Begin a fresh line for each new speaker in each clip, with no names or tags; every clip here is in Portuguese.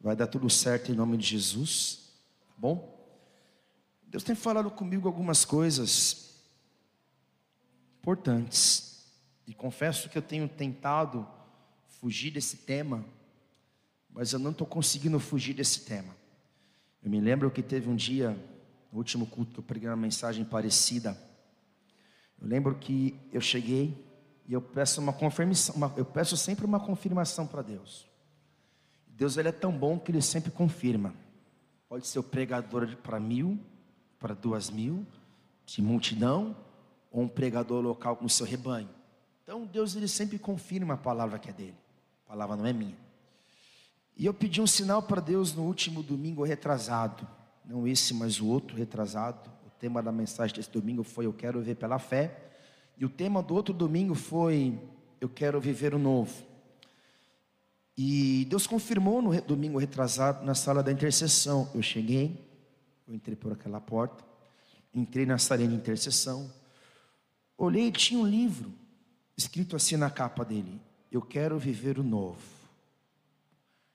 Vai dar tudo certo em nome de Jesus, tá bom? Deus tem falado comigo algumas coisas importantes. E confesso que eu tenho tentado fugir desse tema, mas eu não estou conseguindo fugir desse tema. Eu me lembro que teve um dia, no último culto, que eu preguei uma mensagem parecida. Eu lembro que eu cheguei e eu peço uma confirmação, uma, eu peço sempre uma confirmação para Deus. Deus ele é tão bom que ele sempre confirma. Pode ser o pregador para mil, para duas mil, de multidão, ou um pregador local com o seu rebanho. Então Deus ele sempre confirma a palavra que é dele. A palavra não é minha. E eu pedi um sinal para Deus no último domingo retrasado. Não esse, mas o outro retrasado. O tema da mensagem desse domingo foi Eu quero ver pela fé. E o tema do outro domingo foi Eu quero viver o novo. E Deus confirmou no domingo retrasado na sala da intercessão. Eu cheguei, eu entrei por aquela porta, entrei na sala de intercessão, olhei e tinha um livro escrito assim na capa dele: Eu quero viver o novo.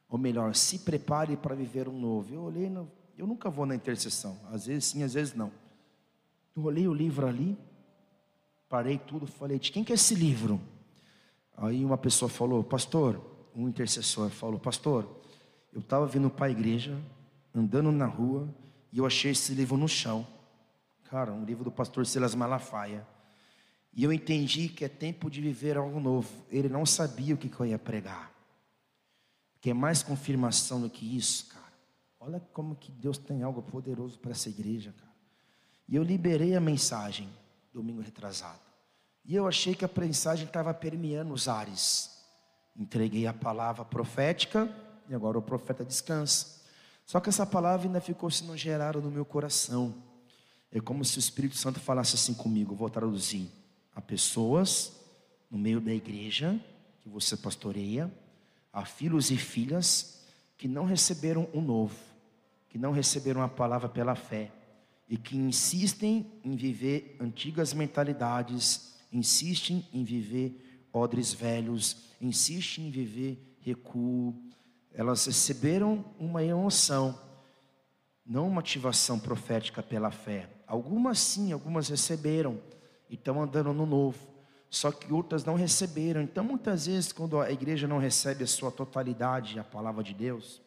Ou melhor, se prepare para viver um novo. Eu olhei, no, eu nunca vou na intercessão, às vezes sim, às vezes não. Eu olhei o livro ali, parei tudo, falei: De quem que é esse livro? Aí uma pessoa falou: Pastor, um intercessor falou: Pastor, eu estava vindo para a igreja, andando na rua, e eu achei esse livro no chão. Cara, um livro do pastor Silas Malafaia. E eu entendi que é tempo de viver algo novo. Ele não sabia o que, que eu ia pregar. Que é mais confirmação do que isso, cara. Olha como que Deus tem algo poderoso para essa igreja, cara. E eu liberei a mensagem domingo retrasado. E eu achei que a mensagem estava permeando os ares. Entreguei a palavra profética e agora o profeta descansa. Só que essa palavra ainda ficou sendo gerada no meu coração. É como se o Espírito Santo falasse assim comigo. Vou traduzir. Há pessoas no meio da igreja que você pastoreia, há filhos e filhas que não receberam o novo, que não receberam a palavra pela fé e que insistem em viver antigas mentalidades, insistem em viver odres velhos, insistem em viver recuo. Elas receberam uma emoção, não uma ativação profética pela fé. Algumas sim, algumas receberam e estão andando no novo. Só que outras não receberam. Então, muitas vezes, quando a igreja não recebe a sua totalidade, a palavra de Deus,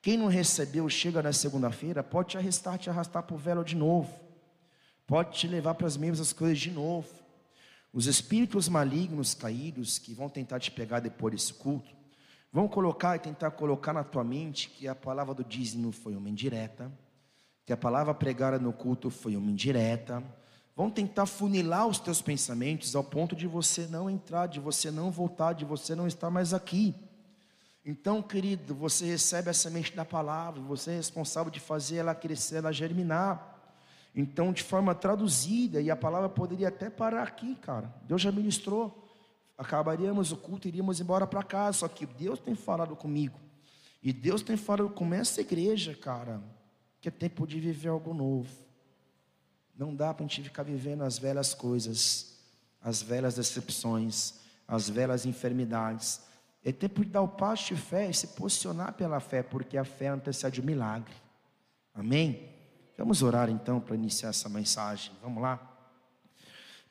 quem não recebeu, chega na segunda-feira, pode te arrastar, te arrastar para o velo de novo. Pode te levar para as mesmas coisas de novo. Os espíritos malignos caídos que vão tentar te pegar depois desse culto, vão colocar e tentar colocar na tua mente que a palavra do dízimo foi uma indireta, que a palavra pregada no culto foi uma indireta. Vão tentar funilar os teus pensamentos ao ponto de você não entrar, de você não voltar, de você não estar mais aqui. Então, querido, você recebe a semente da palavra, você é responsável de fazer ela crescer, ela germinar. Então, de forma traduzida, e a palavra poderia até parar aqui, cara. Deus já ministrou. Acabaríamos o culto, iríamos embora para casa. Só que Deus tem falado comigo. E Deus tem falado com essa igreja, cara, que é tempo de viver algo novo. Não dá para a gente ficar vivendo as velhas coisas, as velhas decepções, as velhas enfermidades. É tempo de dar o passo de fé e se posicionar pela fé, porque a fé antecede o milagre. Amém? Vamos orar então para iniciar essa mensagem. Vamos lá?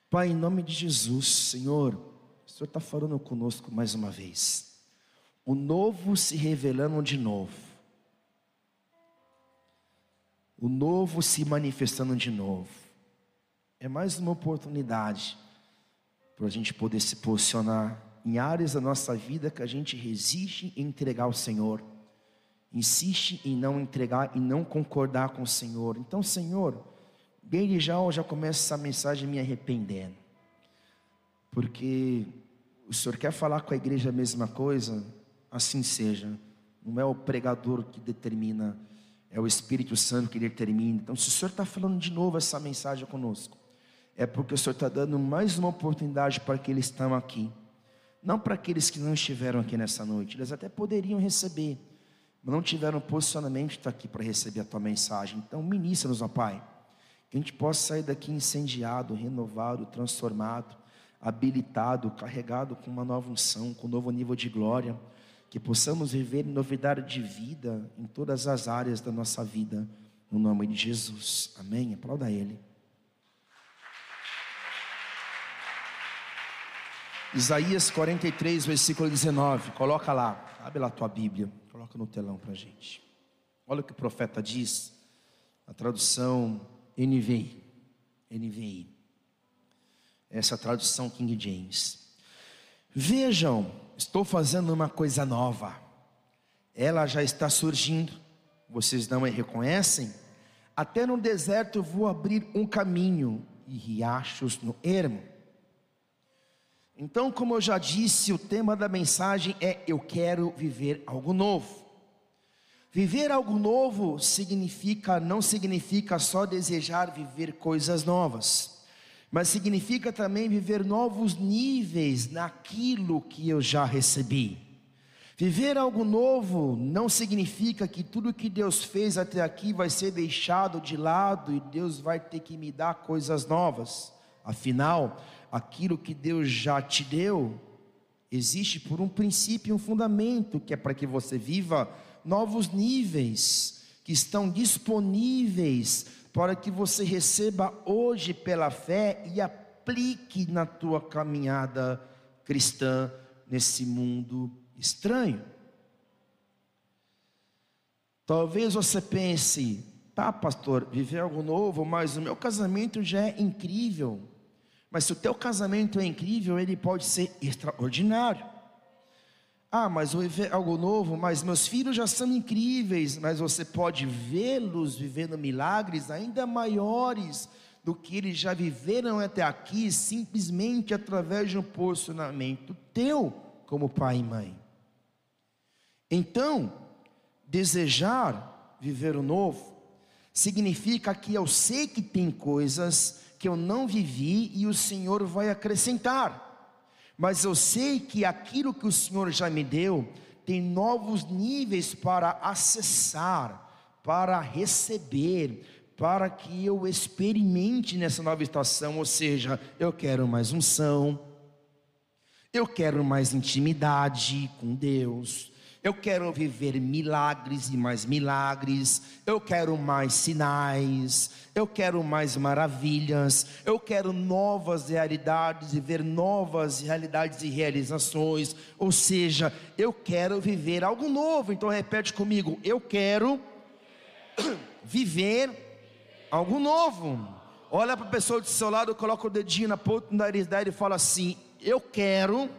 Pai, em nome de Jesus, Senhor, o Senhor está falando conosco mais uma vez. O novo se revelando de novo. O novo se manifestando de novo. É mais uma oportunidade para a gente poder se posicionar em áreas da nossa vida que a gente resiste em entregar ao Senhor insiste em não entregar e não concordar com o Senhor. Então, Senhor, desde já eu já começo essa mensagem me arrependendo. Porque o Senhor quer falar com a igreja a mesma coisa, assim seja. Não é o pregador que determina, é o Espírito Santo que determina. Então, se o Senhor está falando de novo essa mensagem conosco, é porque o Senhor está dando mais uma oportunidade para que eles estão aqui. Não para aqueles que não estiveram aqui nessa noite, eles até poderiam receber não tiveram posicionamento estar aqui para receber a tua mensagem. Então, ministra-nos, ó Pai, que a gente possa sair daqui incendiado, renovado, transformado, habilitado, carregado com uma nova unção, com um novo nível de glória, que possamos viver novidade de vida em todas as áreas da nossa vida, no nome de Jesus. Amém? Aplauda Ele. Isaías 43, versículo 19. Coloca lá, abre lá a tua Bíblia, coloca no telão para a gente. Olha o que o profeta diz, a tradução NVI. NVI. Essa tradução King James. Vejam, estou fazendo uma coisa nova. Ela já está surgindo. Vocês não a reconhecem? Até no deserto vou abrir um caminho e riachos no ermo. Então, como eu já disse, o tema da mensagem é eu quero viver algo novo. Viver algo novo significa não significa só desejar viver coisas novas, mas significa também viver novos níveis naquilo que eu já recebi. Viver algo novo não significa que tudo que Deus fez até aqui vai ser deixado de lado e Deus vai ter que me dar coisas novas. Afinal, aquilo que Deus já te deu existe por um princípio, um fundamento, que é para que você viva novos níveis que estão disponíveis para que você receba hoje pela fé e aplique na tua caminhada cristã nesse mundo estranho. Talvez você pense, tá, pastor, viver algo novo, mas o meu casamento já é incrível. Mas se o teu casamento é incrível, ele pode ser extraordinário. Ah, mas eu viver algo novo, mas meus filhos já são incríveis, mas você pode vê-los vivendo milagres ainda maiores do que eles já viveram até aqui, simplesmente através de um posicionamento teu como pai e mãe. Então, desejar viver o novo significa que eu sei que tem coisas que eu não vivi e o Senhor vai acrescentar. Mas eu sei que aquilo que o Senhor já me deu tem novos níveis para acessar, para receber, para que eu experimente nessa nova estação, ou seja, eu quero mais unção, eu quero mais intimidade com Deus, eu quero viver milagres e mais milagres. Eu quero mais sinais. Eu quero mais maravilhas. Eu quero novas realidades e ver novas realidades e realizações. Ou seja, eu quero viver algo novo. Então repete comigo: eu quero viver algo novo. Olha para a pessoa do seu lado, coloca o dedinho na ponta do nariz dela e fala assim: Eu quero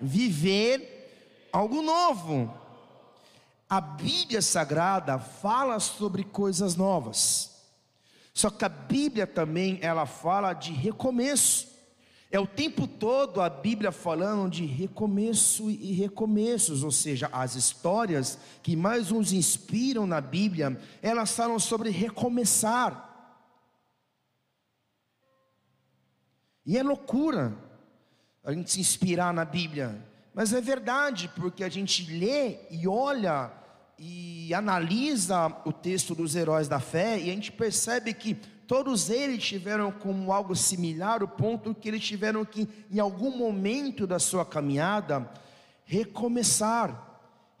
viver algo novo. A Bíblia Sagrada fala sobre coisas novas. Só que a Bíblia também ela fala de recomeço. É o tempo todo a Bíblia falando de recomeço e recomeços, ou seja, as histórias que mais nos inspiram na Bíblia, elas falam sobre recomeçar. E é loucura a gente se inspirar na Bíblia, mas é verdade, porque a gente lê e olha e analisa o texto dos heróis da fé e a gente percebe que todos eles tiveram como algo similar o ponto que eles tiveram que, em algum momento da sua caminhada, recomeçar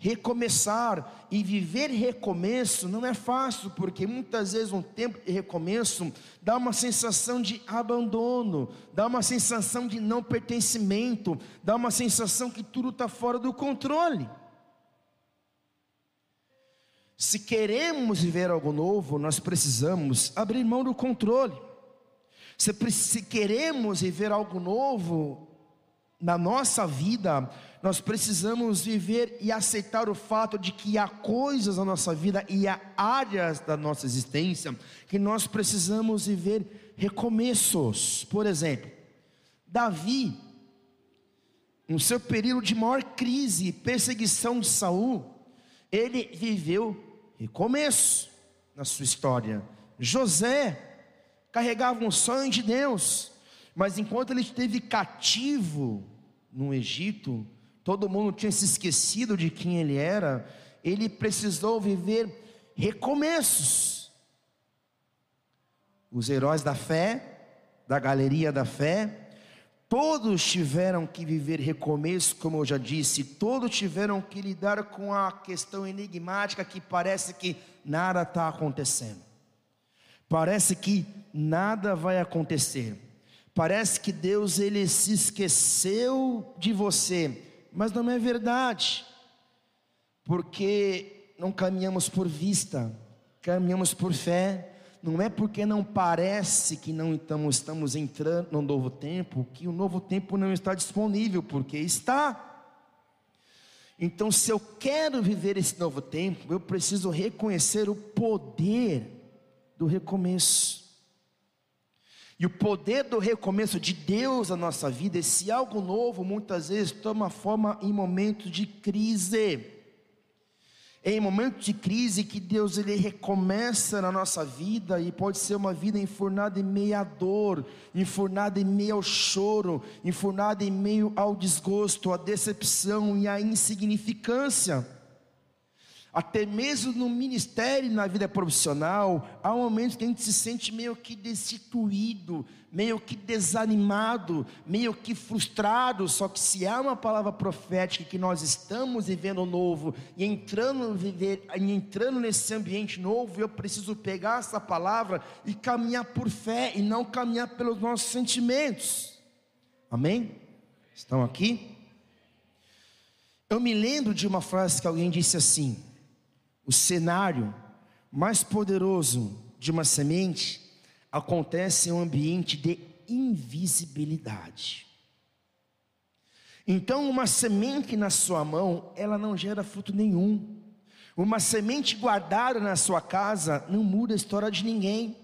recomeçar e viver recomeço não é fácil, porque muitas vezes um tempo de recomeço dá uma sensação de abandono, dá uma sensação de não pertencimento, dá uma sensação que tudo está fora do controle. Se queremos viver algo novo, nós precisamos abrir mão do controle. Se, se queremos viver algo novo na nossa vida, nós precisamos viver e aceitar o fato de que há coisas na nossa vida e há áreas da nossa existência que nós precisamos viver recomeços. Por exemplo, Davi, no seu período de maior crise e perseguição de Saul, ele viveu recomeço na sua história. José carregava um sonho de Deus, mas enquanto ele esteve cativo no Egito, todo mundo tinha se esquecido de quem ele era, ele precisou viver recomeços. Os heróis da fé, da galeria da fé, Todos tiveram que viver recomeço, como eu já disse, todos tiveram que lidar com a questão enigmática que parece que nada está acontecendo. Parece que nada vai acontecer. Parece que Deus ele se esqueceu de você, mas não é verdade. Porque não caminhamos por vista, caminhamos por fé não é porque não parece que não estamos, entrando no novo tempo, que o novo tempo não está disponível, porque está. Então, se eu quero viver esse novo tempo, eu preciso reconhecer o poder do recomeço. E o poder do recomeço de Deus na nossa vida, esse algo novo, muitas vezes toma forma em momentos de crise. É em momentos de crise que Deus ele recomeça na nossa vida e pode ser uma vida enfurnada em meio à dor, enfurnada em meio ao choro, enfurnada em meio ao desgosto, à decepção e à insignificância. Até mesmo no ministério na vida profissional, há momentos que a gente se sente meio que destituído, meio que desanimado, meio que frustrado. Só que se há uma palavra profética que nós estamos vivendo novo e entrando, viver, entrando nesse ambiente novo, eu preciso pegar essa palavra e caminhar por fé e não caminhar pelos nossos sentimentos. Amém? Estão aqui? Eu me lembro de uma frase que alguém disse assim: o cenário mais poderoso de uma semente acontece em um ambiente de invisibilidade. Então, uma semente na sua mão, ela não gera fruto nenhum. Uma semente guardada na sua casa não muda a história de ninguém.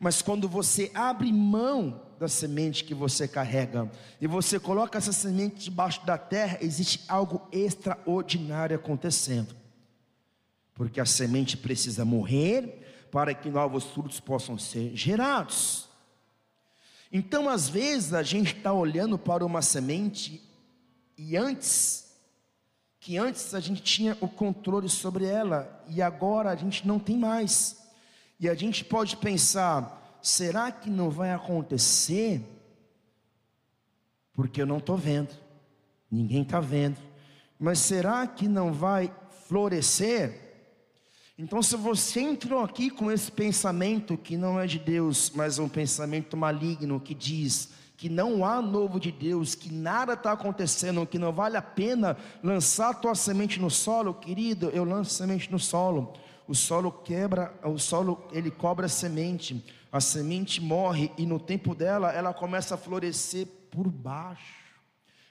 Mas quando você abre mão da semente que você carrega e você coloca essa semente debaixo da terra, existe algo extraordinário acontecendo porque a semente precisa morrer para que novos frutos possam ser gerados. Então, às vezes, a gente está olhando para uma semente e antes, que antes a gente tinha o controle sobre ela e agora a gente não tem mais. E a gente pode pensar: será que não vai acontecer? Porque eu não estou vendo, ninguém está vendo. Mas será que não vai florescer? Então, se você entrou aqui com esse pensamento que não é de Deus, mas é um pensamento maligno que diz que não há novo de Deus, que nada está acontecendo, que não vale a pena lançar a tua semente no solo, querido, eu lanço semente no solo. O solo quebra, o solo ele cobra a semente, a semente morre e no tempo dela ela começa a florescer por baixo.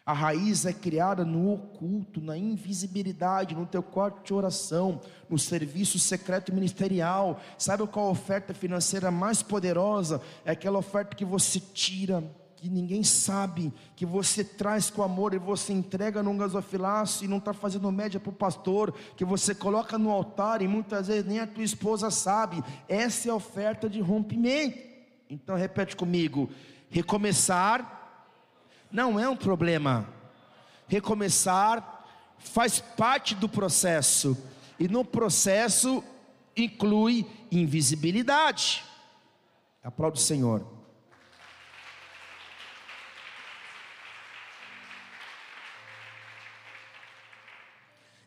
A raiz é criada no oculto, na invisibilidade, no teu quarto de oração, no serviço secreto ministerial. Sabe qual a oferta financeira mais poderosa? É aquela oferta que você tira, que ninguém sabe, que você traz com amor e você entrega num gasofilaço e não está fazendo média para o pastor, que você coloca no altar e muitas vezes nem a tua esposa sabe. Essa é a oferta de rompimento. Então repete comigo: recomeçar não é um problema. Recomeçar faz parte do processo, e no processo inclui invisibilidade. Aplaude o Senhor.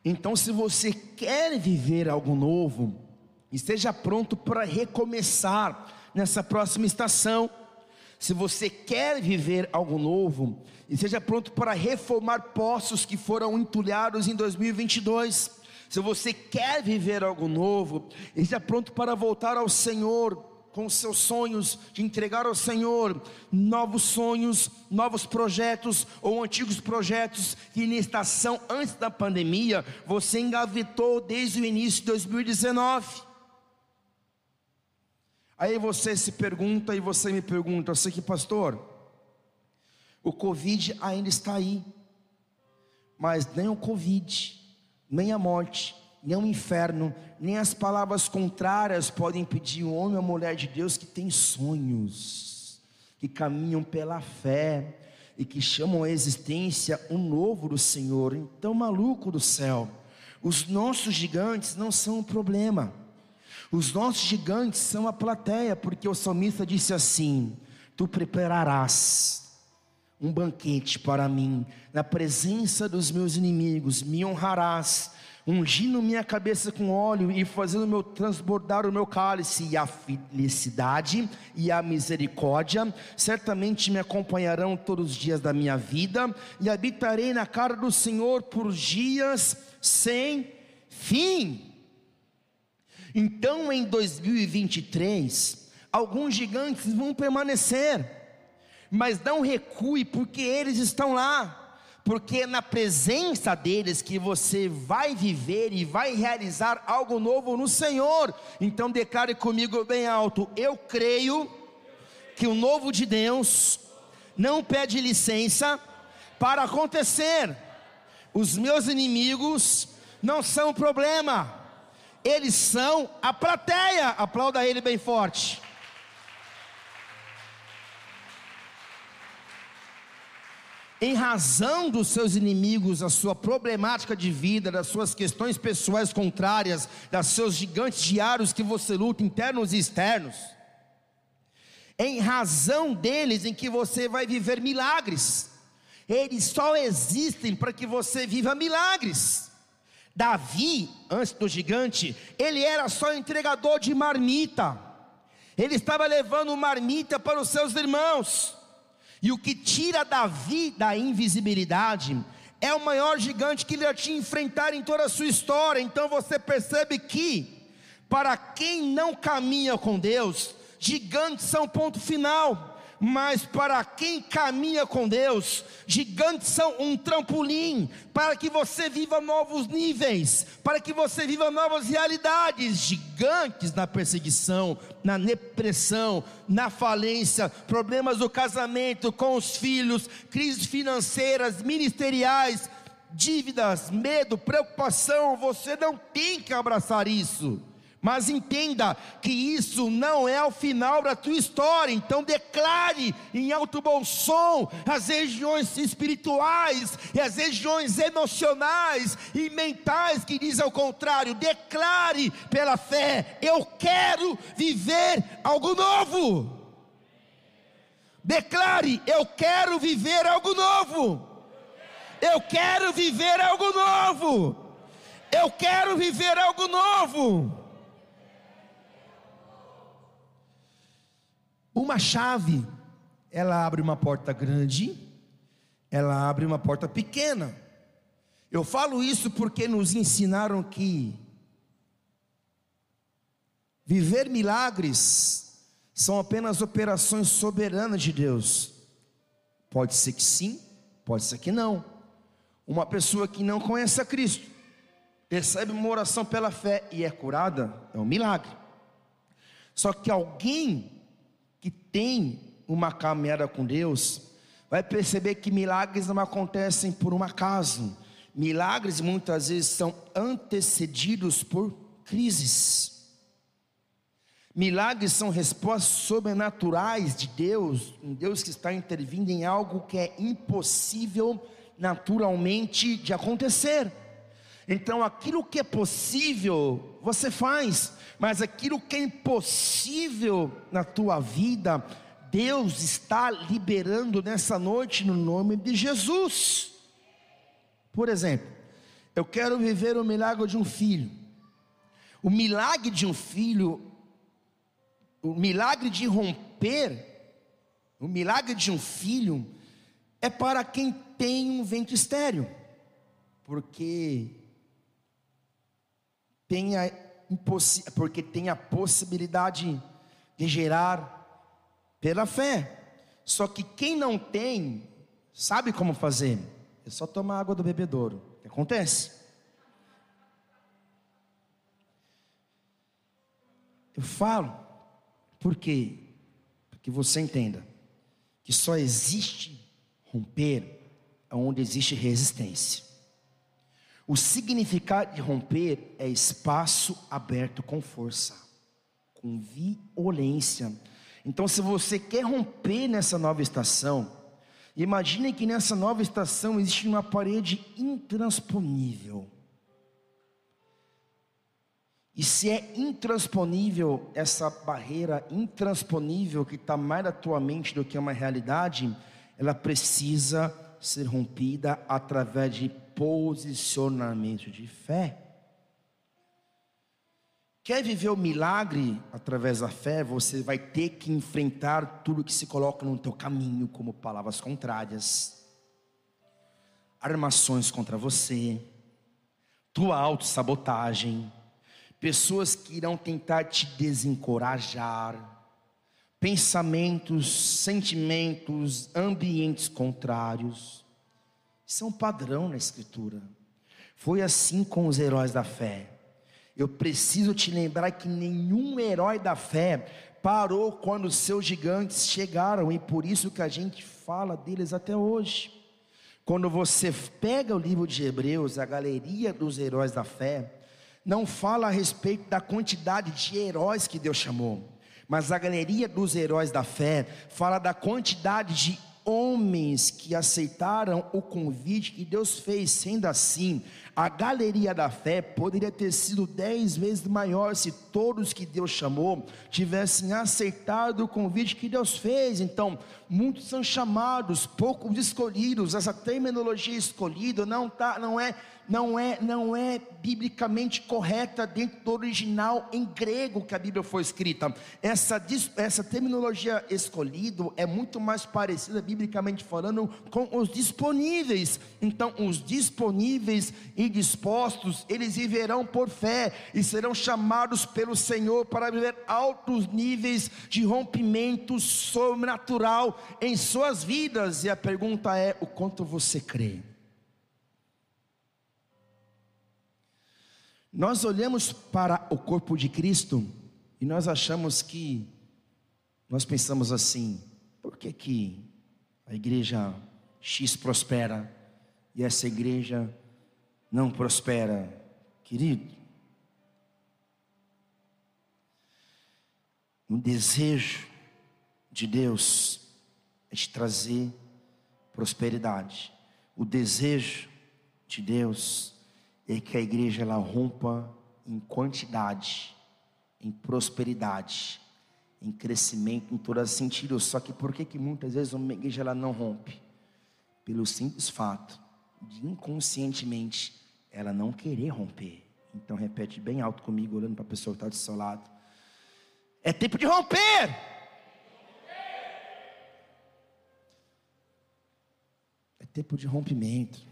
Então, se você quer viver algo novo, esteja pronto para recomeçar nessa próxima estação. Se você quer viver algo novo, esteja pronto para reformar poços que foram entulhados em 2022. Se você quer viver algo novo, esteja pronto para voltar ao Senhor com seus sonhos, de entregar ao Senhor novos sonhos, novos projetos ou antigos projetos que na estação antes da pandemia você engavetou desde o início de 2019. Aí você se pergunta e você me pergunta, eu sei que pastor, o Covid ainda está aí, mas nem o Covid, nem a morte, nem o inferno, nem as palavras contrárias podem impedir o homem ou a mulher de Deus que tem sonhos, que caminham pela fé e que chamam à existência um novo do Senhor. Então, maluco do céu, os nossos gigantes não são um problema. Os nossos gigantes são a plateia, porque o salmista disse assim: Tu prepararás um banquete para mim, na presença dos meus inimigos, me honrarás, ungindo minha cabeça com óleo e fazendo meu transbordar o meu cálice, e a felicidade e a misericórdia certamente me acompanharão todos os dias da minha vida, e habitarei na cara do Senhor por dias sem fim. Então, em 2023, alguns gigantes vão permanecer mas não recue, porque eles estão lá, porque é na presença deles que você vai viver e vai realizar algo novo no Senhor. Então declare comigo bem alto: eu creio que o novo de Deus não pede licença para acontecer. Os meus inimigos não são problema, eles são a plateia. Aplauda ele bem forte. em razão dos seus inimigos, a sua problemática de vida, das suas questões pessoais contrárias, dos seus gigantes diários que você luta, internos e externos, em razão deles em que você vai viver milagres, eles só existem para que você viva milagres. Davi, antes do gigante, ele era só entregador de marmita, ele estava levando marmita para os seus irmãos, e o que tira Davi da invisibilidade é o maior gigante que ele já tinha enfrentar em toda a sua história. Então você percebe que, para quem não caminha com Deus, gigantes são ponto final mas para quem caminha com Deus, gigantes são um trampolim para que você viva novos níveis, para que você viva novas realidades. Gigantes na perseguição, na depressão, na falência, problemas do casamento com os filhos, crises financeiras, ministeriais, dívidas, medo, preocupação. Você não tem que abraçar isso. Mas entenda que isso não é o final da tua história. Então declare em alto bom som as regiões espirituais e as regiões emocionais e mentais que diz ao contrário. Declare pela fé: eu quero viver algo novo. Declare: eu quero viver algo novo. Eu quero viver algo novo. Eu quero viver algo novo. Uma chave, ela abre uma porta grande, ela abre uma porta pequena. Eu falo isso porque nos ensinaram que viver milagres são apenas operações soberanas de Deus. Pode ser que sim, pode ser que não. Uma pessoa que não conhece a Cristo, recebe uma oração pela fé e é curada, é um milagre. Só que alguém tem uma caminhada com Deus, vai perceber que milagres não acontecem por um acaso. Milagres muitas vezes são antecedidos por crises. Milagres são respostas sobrenaturais de Deus, um Deus que está intervindo em algo que é impossível naturalmente de acontecer. Então, aquilo que é possível, você faz, mas aquilo que é impossível na tua vida, Deus está liberando nessa noite no nome de Jesus. Por exemplo, eu quero viver o milagre de um filho. O milagre de um filho, o milagre de romper, o milagre de um filho é para quem tem um ventre estéreo, porque tem a, porque tem a possibilidade de gerar pela fé. Só que quem não tem, sabe como fazer? É só tomar água do bebedouro. O que acontece? Eu falo, por quê? Porque você entenda que só existe romper onde existe resistência. O significado de romper é espaço aberto com força, com violência. Então, se você quer romper nessa nova estação, imagine que nessa nova estação existe uma parede intransponível. E se é intransponível essa barreira intransponível que está mais na tua mente do que uma realidade, ela precisa ser rompida através de posicionamento de fé. Quer viver o milagre através da fé, você vai ter que enfrentar tudo que se coloca no teu caminho, como palavras contrárias, armações contra você, tua autossabotagem, pessoas que irão tentar te desencorajar, pensamentos, sentimentos, ambientes contrários. Isso é um padrão na Escritura. Foi assim com os heróis da fé. Eu preciso te lembrar que nenhum herói da fé parou quando os seus gigantes chegaram, e por isso que a gente fala deles até hoje. Quando você pega o livro de Hebreus, a galeria dos heróis da fé, não fala a respeito da quantidade de heróis que Deus chamou, mas a galeria dos heróis da fé fala da quantidade de homens que aceitaram o convite que Deus fez, sendo assim, a galeria da fé poderia ter sido dez vezes maior se todos que Deus chamou tivessem aceitado o convite que Deus fez. Então, muitos são chamados, poucos escolhidos. Essa terminologia escolhida não tá, não é não é, não é biblicamente correta dentro do original em grego que a Bíblia foi escrita. Essa, essa terminologia escolhido é muito mais parecida, biblicamente falando, com os disponíveis. Então, os disponíveis e dispostos, eles viverão por fé e serão chamados pelo Senhor para viver altos níveis de rompimento sobrenatural em suas vidas. E a pergunta é: o quanto você crê? Nós olhamos para o corpo de Cristo e nós achamos que, nós pensamos assim: por que, que a igreja X prospera e essa igreja não prospera? Querido, o desejo de Deus é te trazer prosperidade. O desejo de Deus é que a igreja ela rompa em quantidade, em prosperidade, em crescimento em todos os sentidos. Só que por que, que muitas vezes uma igreja ela não rompe? Pelo simples fato de inconscientemente ela não querer romper. Então repete bem alto comigo, olhando para a pessoa que está do seu lado. É tempo de romper! É tempo de rompimento.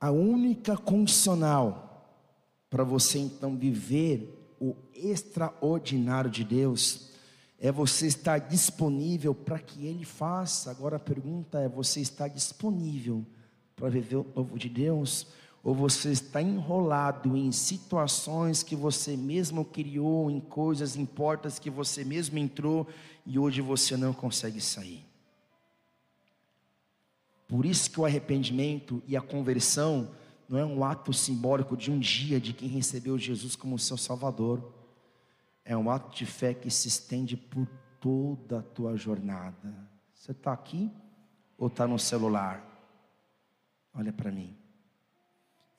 A única condicional para você então viver o extraordinário de Deus é você estar disponível para que Ele faça. Agora a pergunta é: você está disponível para viver o novo de Deus? Ou você está enrolado em situações que você mesmo criou, em coisas, em portas que você mesmo entrou e hoje você não consegue sair? Por isso que o arrependimento e a conversão não é um ato simbólico de um dia de quem recebeu Jesus como seu Salvador. É um ato de fé que se estende por toda a tua jornada. Você está aqui ou está no celular? Olha para mim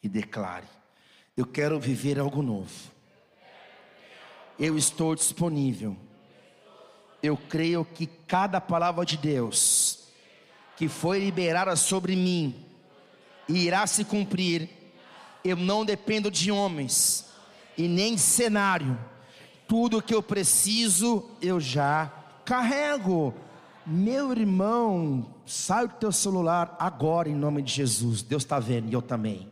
e declare: Eu quero viver algo novo. Eu estou disponível. Eu creio que cada palavra de Deus que foi liberada sobre mim irá se cumprir. Eu não dependo de homens e nem cenário. Tudo que eu preciso eu já carrego. Meu irmão, sai do teu celular agora em nome de Jesus. Deus está vendo e eu também.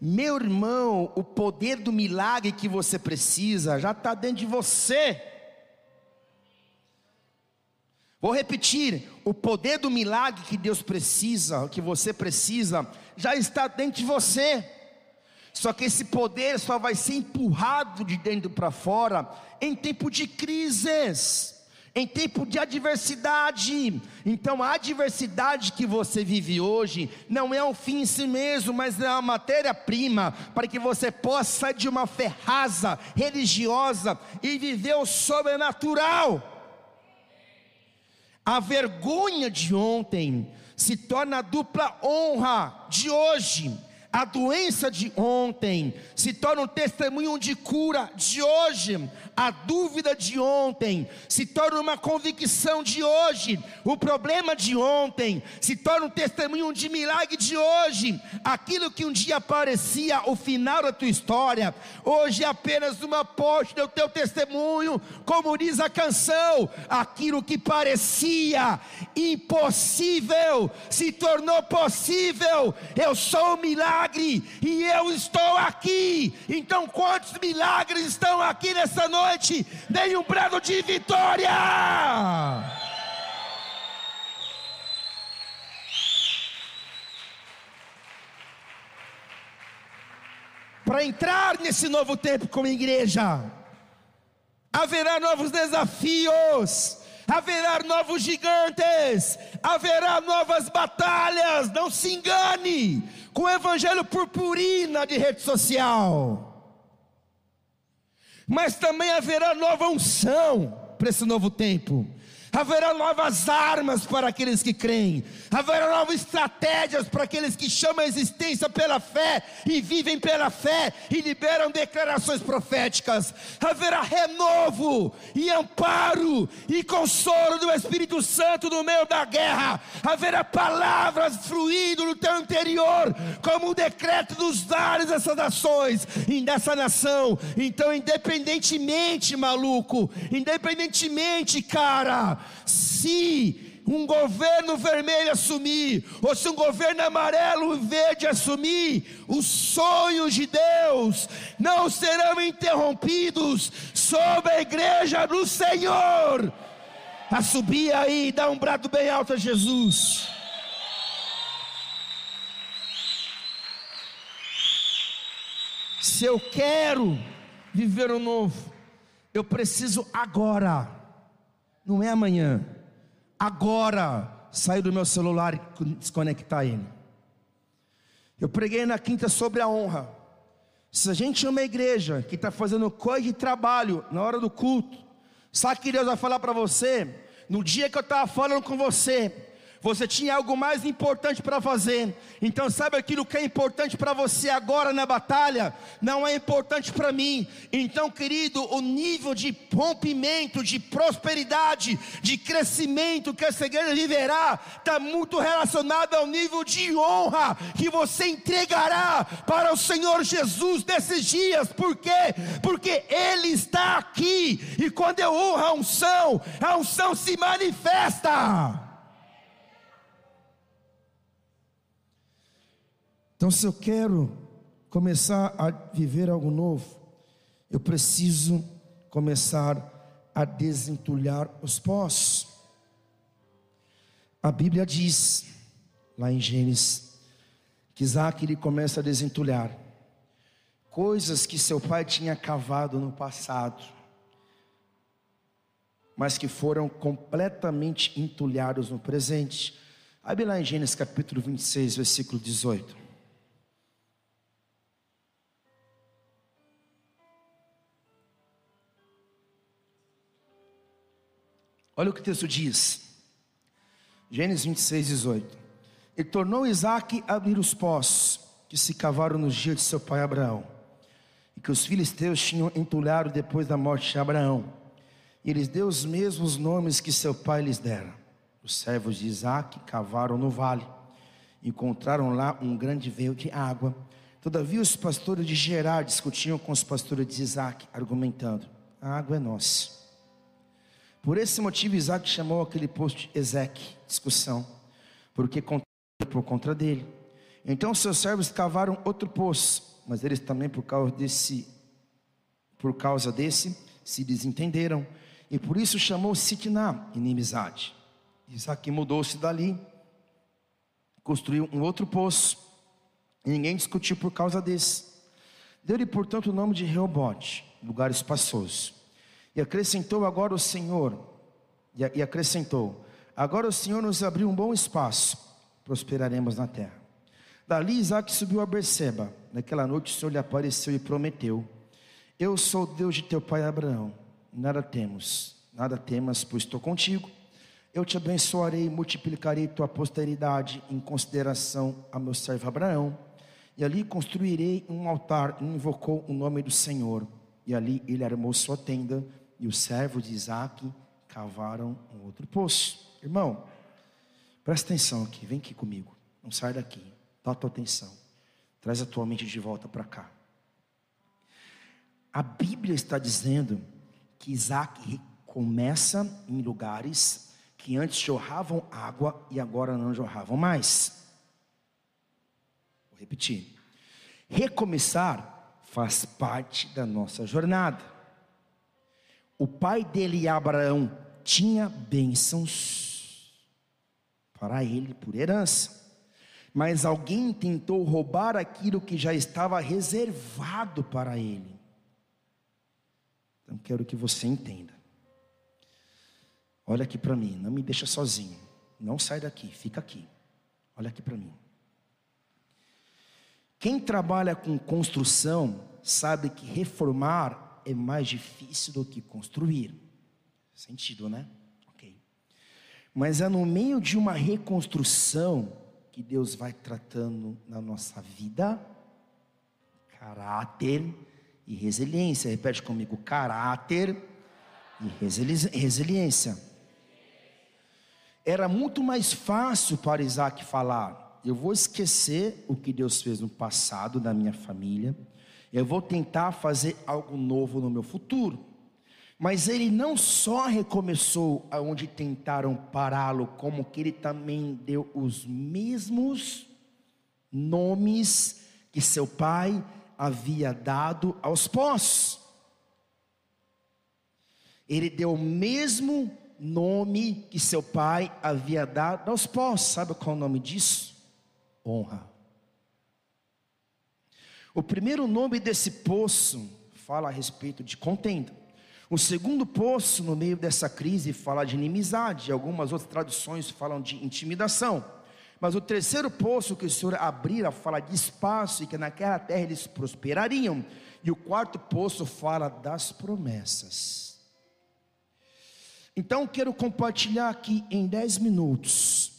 Meu irmão, o poder do milagre que você precisa já está dentro de você. Vou repetir: o poder do milagre que Deus precisa, que você precisa, já está dentro de você. Só que esse poder só vai ser empurrado de dentro para fora em tempo de crises, em tempo de adversidade. Então a adversidade que você vive hoje não é um fim em si mesmo, mas é uma matéria-prima para que você possa sair de uma ferraza religiosa e viver o sobrenatural. A vergonha de ontem se torna a dupla honra de hoje. A doença de ontem se torna um testemunho de cura de hoje. A dúvida de ontem se torna uma convicção de hoje. O problema de ontem se torna um testemunho de milagre de hoje. Aquilo que um dia parecia o final da tua história, hoje é apenas uma porta do teu testemunho, como diz a canção. Aquilo que parecia impossível se tornou possível. Eu sou um milagre milagre e eu estou aqui. Então, quantos milagres estão aqui nessa noite? Dei um de vitória. Para entrar nesse novo tempo como igreja, haverá novos desafios haverá novos gigantes, haverá novas batalhas. Não se engane com o evangelho purpurina de rede social. Mas também haverá nova unção para esse novo tempo haverá novas armas para aqueles que creem, haverá novas estratégias para aqueles que chamam a existência pela fé e vivem pela fé e liberam declarações proféticas, haverá renovo e amparo e consolo do Espírito Santo no meio da guerra, haverá palavras fluindo no teu interior, como o decreto dos lares dessas nações e dessa nação. Então, independentemente, maluco, independentemente, cara, se um governo vermelho assumir, ou se um governo amarelo e verde assumir, os sonhos de Deus não serão interrompidos sobre a igreja do Senhor. A subir aí, dá um brado bem alto a Jesus. Se eu quero viver o novo, eu preciso agora não é amanhã. Agora, sair do meu celular e desconectar ele. Eu preguei na quinta sobre a honra. Se a gente é uma igreja que está fazendo coisa de trabalho na hora do culto, sabe que Deus vai falar para você? No dia que eu estava falando com você, você tinha algo mais importante para fazer. Então, sabe aquilo que é importante para você agora na batalha? Não é importante para mim. Então, querido, o nível de rompimento, de prosperidade, de crescimento que essa igreja viverá, está muito relacionado ao nível de honra que você entregará para o Senhor Jesus nesses dias. Por quê? Porque Ele está aqui. E quando eu honro a unção, a unção se manifesta. Então, se eu quero começar a viver algo novo, eu preciso começar a desentulhar os pós. A Bíblia diz, lá em Gênesis, que Isaac ele começa a desentulhar coisas que seu pai tinha cavado no passado, mas que foram completamente entulhados no presente. Abre lá em Gênesis capítulo 26, versículo 18. Olha o que o texto diz. Gênesis 26, 18. E tornou Isaac a abrir os poços que se cavaram nos dias de seu pai Abraão, e que os filisteus tinham entulhado depois da morte de Abraão. E lhes deu os mesmos nomes que seu pai lhes dera. Os servos de Isaac cavaram no vale, encontraram lá um grande veio de água. Todavia os pastores de Gerar discutiam com os pastores de Isaac, argumentando: A água é nossa por esse motivo, Isaac chamou aquele posto de Ezeque, discussão, porque por contra dele. Então seus servos cavaram outro poço, mas eles também por causa desse, por causa desse, se desentenderam, e por isso chamou Sitná, inimizade. Isaac mudou-se dali, construiu um outro poço, e ninguém discutiu por causa desse. Deu-lhe, portanto, o nome de Reobote, lugar espaçoso. E acrescentou agora o Senhor, e acrescentou: Agora o Senhor nos abriu um bom espaço, prosperaremos na terra. Dali Isaac subiu a Berseba. Naquela noite o Senhor lhe apareceu e prometeu: Eu sou o Deus de teu pai Abraão. Nada temos, nada temas, pois estou contigo. Eu te abençoarei e multiplicarei tua posteridade em consideração a meu servo Abraão. e ali construirei um altar. E invocou o nome do Senhor. E ali ele armou sua tenda, e os servos de Isaac cavaram um outro poço. Irmão, presta atenção aqui, vem aqui comigo. Não sai daqui, dá tua atenção. Traz a tua mente de volta para cá. A Bíblia está dizendo que Isaac começa em lugares que antes jorravam água e agora não jorravam mais. Vou repetir. Recomeçar faz parte da nossa jornada. O pai dele, Abraão, tinha bênçãos para ele por herança. Mas alguém tentou roubar aquilo que já estava reservado para ele. Então quero que você entenda. Olha aqui para mim, não me deixa sozinho. Não sai daqui, fica aqui. Olha aqui para mim. Quem trabalha com construção sabe que reformar é mais difícil do que construir. Sentido, né? Ok. Mas é no meio de uma reconstrução que Deus vai tratando na nossa vida caráter e resiliência. Repete comigo: caráter e resiliência era muito mais fácil para Isaac falar: eu vou esquecer o que Deus fez no passado da minha família, eu vou tentar fazer algo novo no meu futuro. Mas ele não só recomeçou aonde tentaram pará-lo, como que ele também deu os mesmos nomes que seu pai havia dado aos pós. Ele deu o mesmo nome que seu pai havia dado aos pós. Sabe qual é o nome disso? Honra. O primeiro nome desse poço fala a respeito de contenda. O segundo poço, no meio dessa crise, fala de inimizade. Algumas outras traduções falam de intimidação. Mas o terceiro poço que o Senhor abrira fala de espaço e que naquela terra eles prosperariam. E o quarto poço fala das promessas. Então quero compartilhar aqui em 10 minutos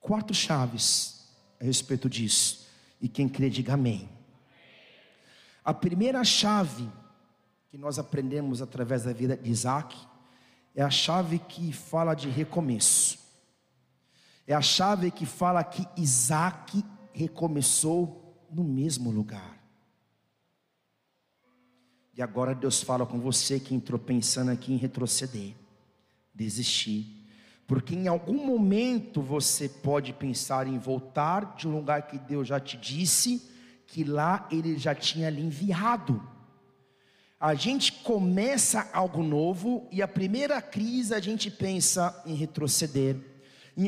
quatro chaves a respeito disso. E quem crê, diga amém. A primeira chave que nós aprendemos através da vida de Isaac é a chave que fala de recomeço. É a chave que fala que Isaac recomeçou no mesmo lugar. E agora Deus fala com você que entrou pensando aqui em retroceder desistir. Porque em algum momento você pode pensar em voltar de um lugar que Deus já te disse que lá Ele já tinha lhe enviado. A gente começa algo novo e a primeira crise a gente pensa em retroceder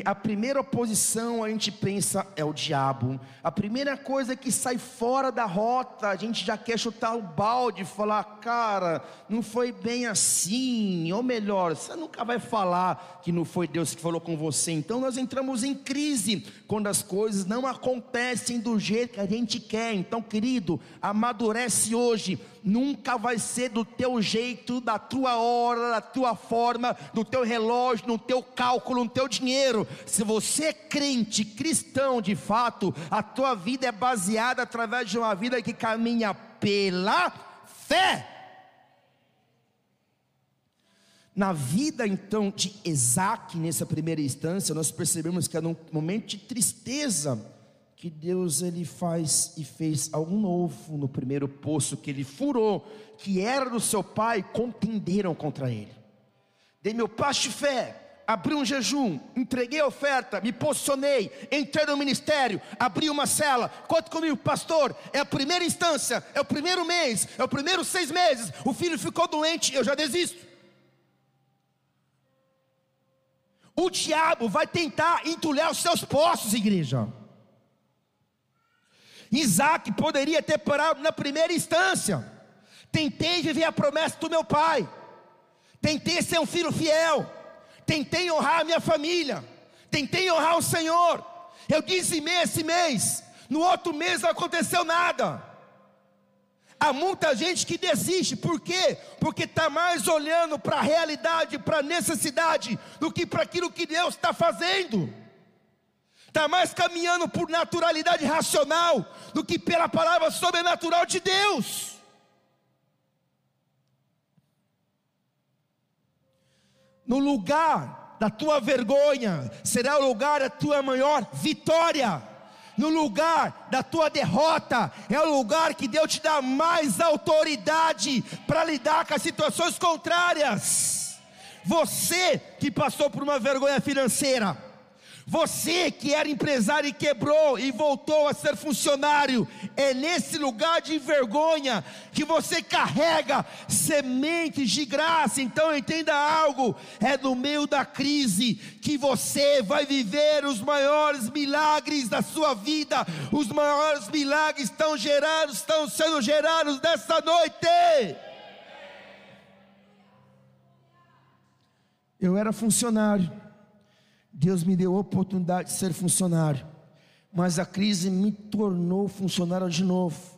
a primeira oposição a gente pensa é o diabo. A primeira coisa que sai fora da rota, a gente já quer chutar o balde, falar, cara, não foi bem assim. Ou melhor, você nunca vai falar que não foi Deus que falou com você. Então nós entramos em crise quando as coisas não acontecem do jeito que a gente quer. Então, querido, amadurece hoje nunca vai ser do teu jeito, da tua hora, da tua forma, do teu relógio, no teu cálculo, no teu dinheiro. Se você é crente, cristão de fato, a tua vida é baseada através de uma vida que caminha pela fé. Na vida então de Isaac, nessa primeira instância, nós percebemos que era um momento de tristeza que Deus ele faz e fez algo novo no primeiro poço que ele furou, que era do seu pai, contenderam contra ele. Dei meu passo de fé, abri um jejum, entreguei a oferta, me posicionei, entrei no ministério, abri uma cela. Conta comigo, pastor. É a primeira instância, é o primeiro mês, é o primeiro seis meses. O filho ficou doente, eu já desisto. O diabo vai tentar entulhar os seus poços, igreja. Isaac poderia ter parado na primeira instância. Tentei viver a promessa do meu pai. Tentei ser um filho fiel. Tentei honrar a minha família. Tentei honrar o Senhor. Eu dizimei esse mês. No outro mês não aconteceu nada. Há muita gente que desiste, por quê? Porque está mais olhando para a realidade, para a necessidade, do que para aquilo que Deus está fazendo está mais caminhando por naturalidade racional do que pela palavra sobrenatural de Deus. No lugar da tua vergonha, será o lugar da tua maior vitória no lugar da tua derrota, é o lugar que Deus te dá mais autoridade para lidar com as situações contrárias. Você que passou por uma vergonha financeira, você que era empresário e quebrou e voltou a ser funcionário, é nesse lugar de vergonha que você carrega sementes de graça. Então entenda algo: é no meio da crise que você vai viver os maiores milagres da sua vida. Os maiores milagres estão gerados, estão sendo gerados nessa noite. Eu era funcionário Deus me deu a oportunidade de ser funcionário, mas a crise me tornou funcionário de novo.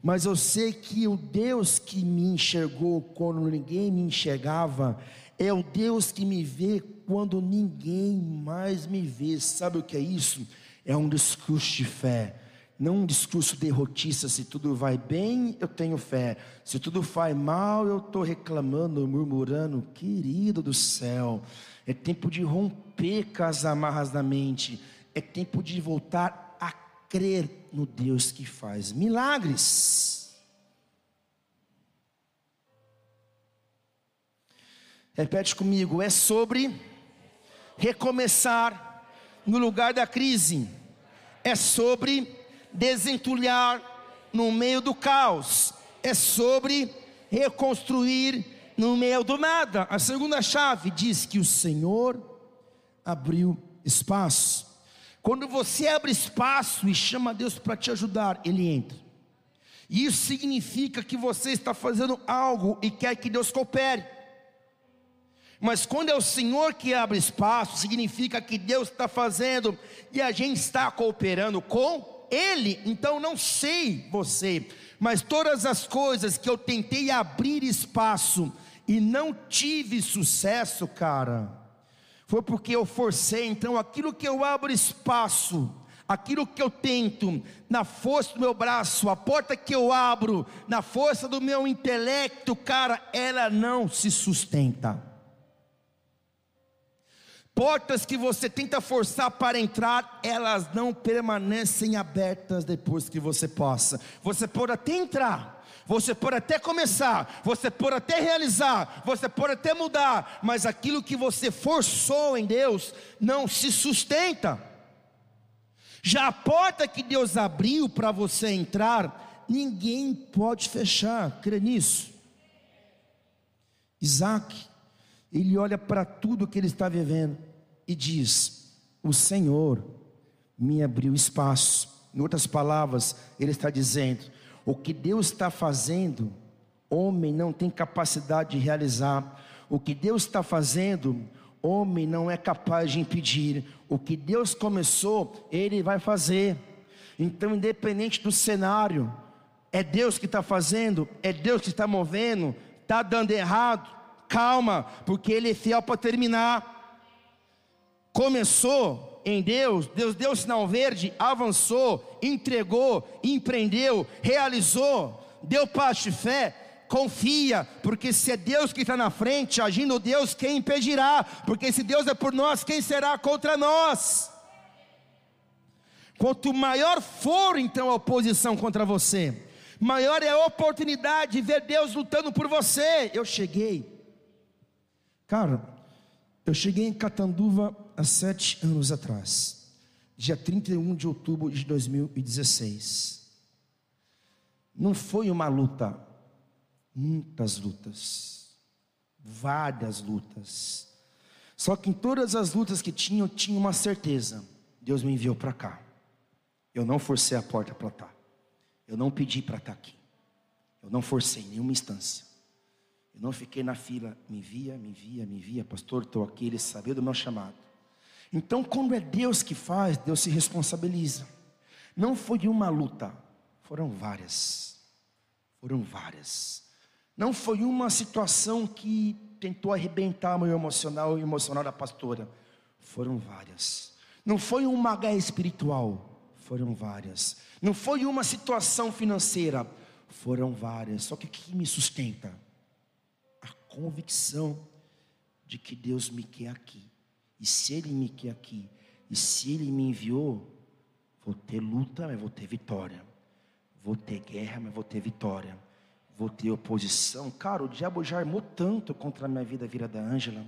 Mas eu sei que o Deus que me enxergou quando ninguém me enxergava, é o Deus que me vê quando ninguém mais me vê. Sabe o que é isso? É um discurso de fé, não um discurso derrotista. Se tudo vai bem, eu tenho fé. Se tudo vai mal, eu estou reclamando, murmurando. Querido do céu, é tempo de romper com as amarras da mente, é tempo de voltar a crer no Deus que faz milagres. Repete comigo, é sobre recomeçar no lugar da crise, é sobre desentulhar no meio do caos, é sobre reconstruir no meio do nada. A segunda chave diz que o Senhor abriu espaço. Quando você abre espaço e chama Deus para te ajudar, Ele entra. Isso significa que você está fazendo algo e quer que Deus coopere. Mas quando é o Senhor que abre espaço, significa que Deus está fazendo e a gente está cooperando com Ele. Então não sei você, mas todas as coisas que eu tentei abrir espaço e não tive sucesso, cara, foi porque eu forcei. Então, aquilo que eu abro espaço, aquilo que eu tento, na força do meu braço, a porta que eu abro, na força do meu intelecto, cara, ela não se sustenta. Portas que você tenta forçar para entrar, elas não permanecem abertas depois que você possa. Você pode até entrar, você pode até começar, você pode até realizar, você pode até mudar, mas aquilo que você forçou em Deus não se sustenta. Já a porta que Deus abriu para você entrar, ninguém pode fechar, crê nisso. Isaac, ele olha para tudo que ele está vivendo e diz: O Senhor me abriu espaço. Em outras palavras, ele está dizendo: o que Deus está fazendo, homem não tem capacidade de realizar. O que Deus está fazendo, homem não é capaz de impedir. O que Deus começou, Ele vai fazer. Então, independente do cenário, é Deus que está fazendo, é Deus que está movendo, está dando errado, calma, porque Ele é fiel para terminar. Começou, em Deus, Deus deu sinal verde, avançou, entregou, empreendeu, realizou, deu passo de fé, confia, porque se é Deus que está na frente, agindo Deus, quem impedirá? Porque se Deus é por nós, quem será contra nós? Quanto maior for então a oposição contra você, maior é a oportunidade de ver Deus lutando por você. Eu cheguei, cara, eu cheguei em Catanduva há sete anos atrás, dia 31 de outubro de 2016. Não foi uma luta, muitas lutas, várias lutas. Só que em todas as lutas que tinha, eu tinha uma certeza: Deus me enviou para cá. Eu não forcei a porta para estar. Eu não pedi para estar aqui. Eu não forcei nenhuma instância. Eu não fiquei na fila, me envia, me envia, me envia, pastor, estou aqui, ele sabia do meu chamado. Então, quando é Deus que faz, Deus se responsabiliza. Não foi uma luta, foram várias. Foram várias. Não foi uma situação que tentou arrebentar meu emocional e o emocional da pastora. Foram várias. Não foi uma guerra espiritual, foram várias. Não foi uma situação financeira, foram várias. Só que o que me sustenta? A convicção de que Deus me quer aqui. E se Ele me quer aqui, e se Ele me enviou, vou ter luta, mas vou ter vitória. Vou ter guerra, mas vou ter vitória. Vou ter oposição. Cara, o diabo já armou tanto contra a minha vida, a vida da Ângela.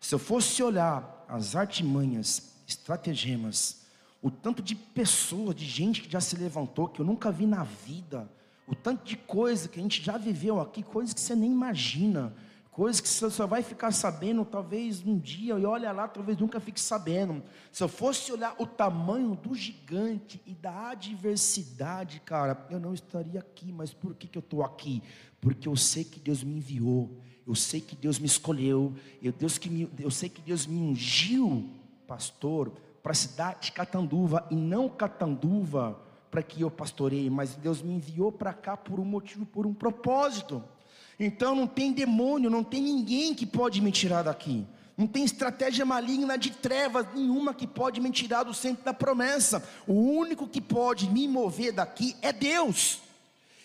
Se eu fosse olhar as artimanhas, estratagemas, o tanto de pessoas, de gente que já se levantou, que eu nunca vi na vida, o tanto de coisa que a gente já viveu aqui, coisas que você nem imagina, coisas que você só vai ficar sabendo talvez um dia, e olha lá, talvez nunca fique sabendo. Se eu fosse olhar o tamanho do gigante e da adversidade, cara, eu não estaria aqui, mas por que, que eu estou aqui? Porque eu sei que Deus me enviou, eu sei que Deus me escolheu, eu, Deus que me, eu sei que Deus me ungiu, pastor, para a cidade de Catanduva, e não Catanduva para que eu pastoreie, mas Deus me enviou para cá por um motivo, por um propósito. Então não tem demônio, não tem ninguém que pode me tirar daqui. Não tem estratégia maligna de trevas nenhuma que pode me tirar do centro da promessa. O único que pode me mover daqui é Deus.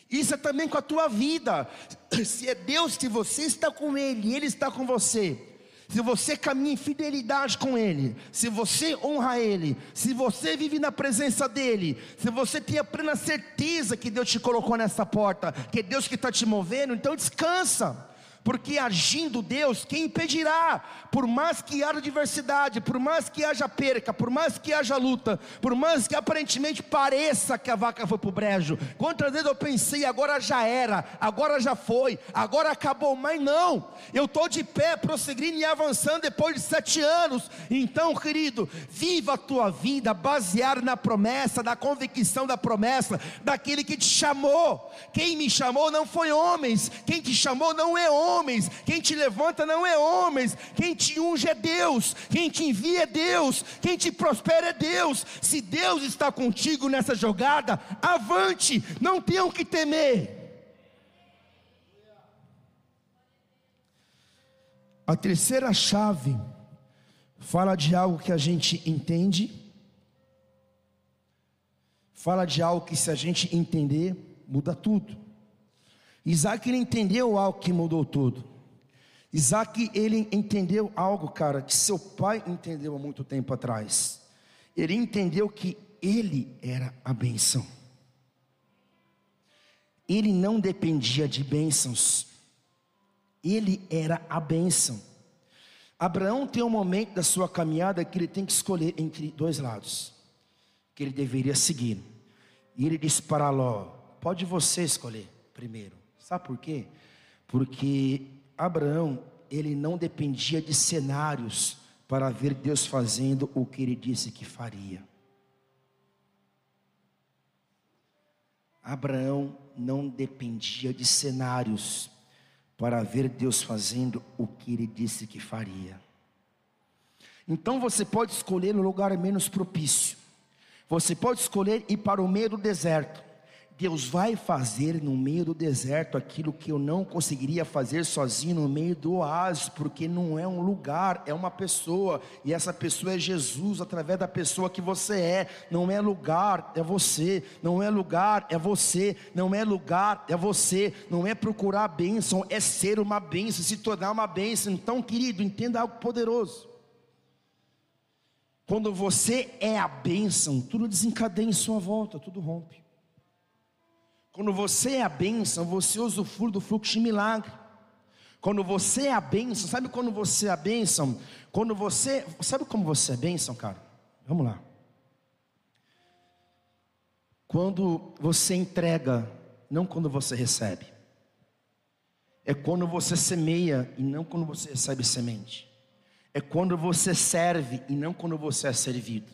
Isso é também com a tua vida. Se é Deus, se você está com Ele, Ele está com você se você caminha em fidelidade com Ele, se você honra Ele, se você vive na presença dEle, se você tem a plena certeza que Deus te colocou nessa porta, que é Deus que está te movendo, então descansa porque agindo Deus, quem impedirá? Por mais que haja adversidade, por mais que haja perca, por mais que haja luta, por mais que aparentemente pareça que a vaca foi para o brejo. Quantas vezes eu pensei, agora já era, agora já foi, agora acabou, mas não, eu estou de pé, prosseguindo e avançando depois de sete anos. Então, querido, viva a tua vida baseada na promessa, na convicção da promessa, daquele que te chamou. Quem me chamou não foi homens, quem te chamou não é homem homens, quem te levanta não é homens, quem te unge é Deus, quem te envia é Deus, quem te prospera é Deus. Se Deus está contigo nessa jogada, avante, não tenham que temer. A terceira chave fala de algo que a gente entende, fala de algo que se a gente entender, muda tudo. Isaac ele entendeu algo que mudou tudo. Isaac ele entendeu algo, cara, que seu pai entendeu há muito tempo atrás. Ele entendeu que ele era a benção. Ele não dependia de bênçãos. Ele era a bênção. Abraão tem um momento da sua caminhada que ele tem que escolher entre dois lados, que ele deveria seguir. E ele disse para Ló: Pode você escolher primeiro. Sabe por quê? Porque Abraão, ele não dependia de cenários para ver Deus fazendo o que ele disse que faria. Abraão não dependia de cenários para ver Deus fazendo o que ele disse que faria. Então você pode escolher o lugar menos propício. Você pode escolher ir para o meio do deserto. Deus vai fazer no meio do deserto aquilo que eu não conseguiria fazer sozinho no meio do oásis, porque não é um lugar, é uma pessoa, e essa pessoa é Jesus através da pessoa que você é. Não é lugar, é você. Não é lugar, é você. Não é lugar, é você. Não é procurar a bênção, é ser uma bênção, se tornar uma bênção. Então, querido, entenda algo poderoso. Quando você é a bênção, tudo desencadeia em sua volta, tudo rompe. Quando você é a bênção, você usufrui do fluxo de milagre. Quando você é a bênção, sabe quando você é a bênção? Quando você, sabe como você é bênção, cara? Vamos lá. Quando você entrega, não quando você recebe. É quando você semeia e não quando você recebe semente. É quando você serve e não quando você é servido.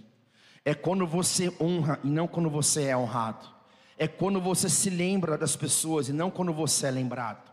É quando você honra e não quando você é honrado é quando você se lembra das pessoas e não quando você é lembrado.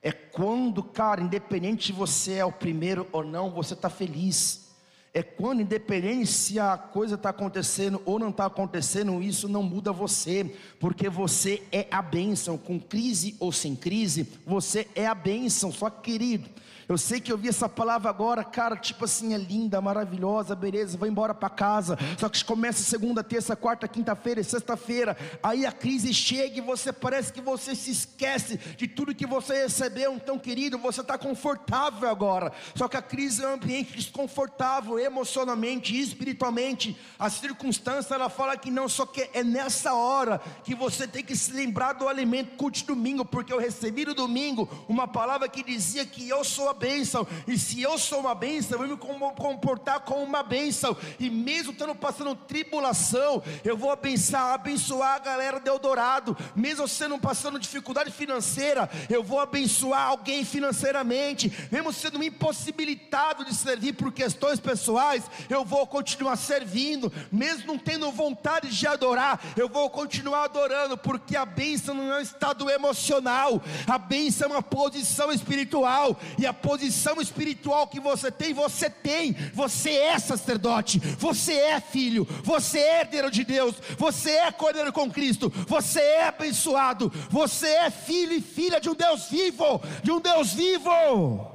É quando, cara, independente se você é o primeiro ou não, você está feliz. é quando, independente se a coisa está acontecendo ou não está acontecendo, isso não muda você, porque você é a bênção, com crise ou sem crise, você é a bênção, só querido. Eu sei que eu vi essa palavra agora, cara, tipo assim, é linda, maravilhosa, beleza, vou embora para casa. Só que começa segunda, terça, quarta, quinta-feira e sexta-feira. Aí a crise chega e você parece que você se esquece de tudo que você recebeu. Então, querido, você está confortável agora. Só que a crise é um ambiente desconfortável, emocionalmente, espiritualmente. A circunstância, ela fala que não, só que é nessa hora que você tem que se lembrar do alimento culto domingo, porque eu recebi no domingo uma palavra que dizia que eu sou a bênção, e se eu sou uma bênção, eu vou me comportar como uma bênção, e mesmo estando passando tribulação, eu vou abençoar, abençoar a galera de Eldorado, mesmo sendo passando dificuldade financeira, eu vou abençoar alguém financeiramente, mesmo sendo impossibilitado de servir por questões pessoais, eu vou continuar servindo, mesmo não tendo vontade de adorar, eu vou continuar adorando, porque a bênção não é um estado emocional, a bênção é uma posição espiritual, e a posição espiritual que você tem, você tem, você é sacerdote, você é filho, você é herdeiro de Deus, você é cordeiro com Cristo, você é abençoado, você é filho e filha de um Deus vivo, de um Deus vivo.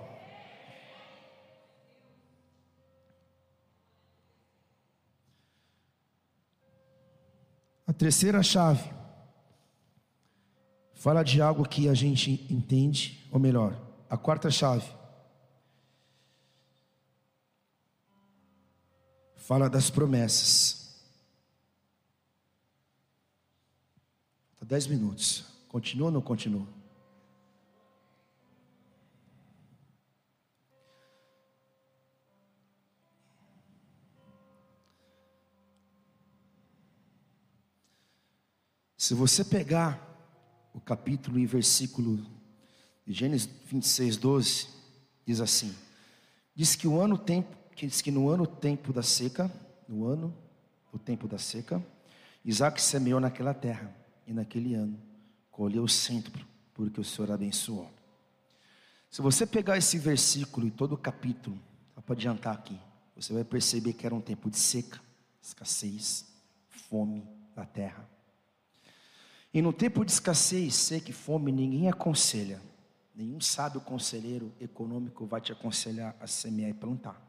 A terceira chave fala de algo que a gente entende, ou melhor, a quarta chave fala das promessas. Está dez minutos. Continua ou não continua? Se você pegar o capítulo e versículo de Gênesis 26, 12, diz assim: Diz que o ano tempo que diz que no ano tempo da seca, no ano do tempo da seca, Isaac semeou naquela terra, e naquele ano colheu o centro, porque o Senhor abençoou. Se você pegar esse versículo e todo o capítulo, só para adiantar aqui, você vai perceber que era um tempo de seca, escassez, fome da terra. E no tempo de escassez, seca e fome, ninguém aconselha, nenhum sábio conselheiro econômico vai te aconselhar a semear e plantar.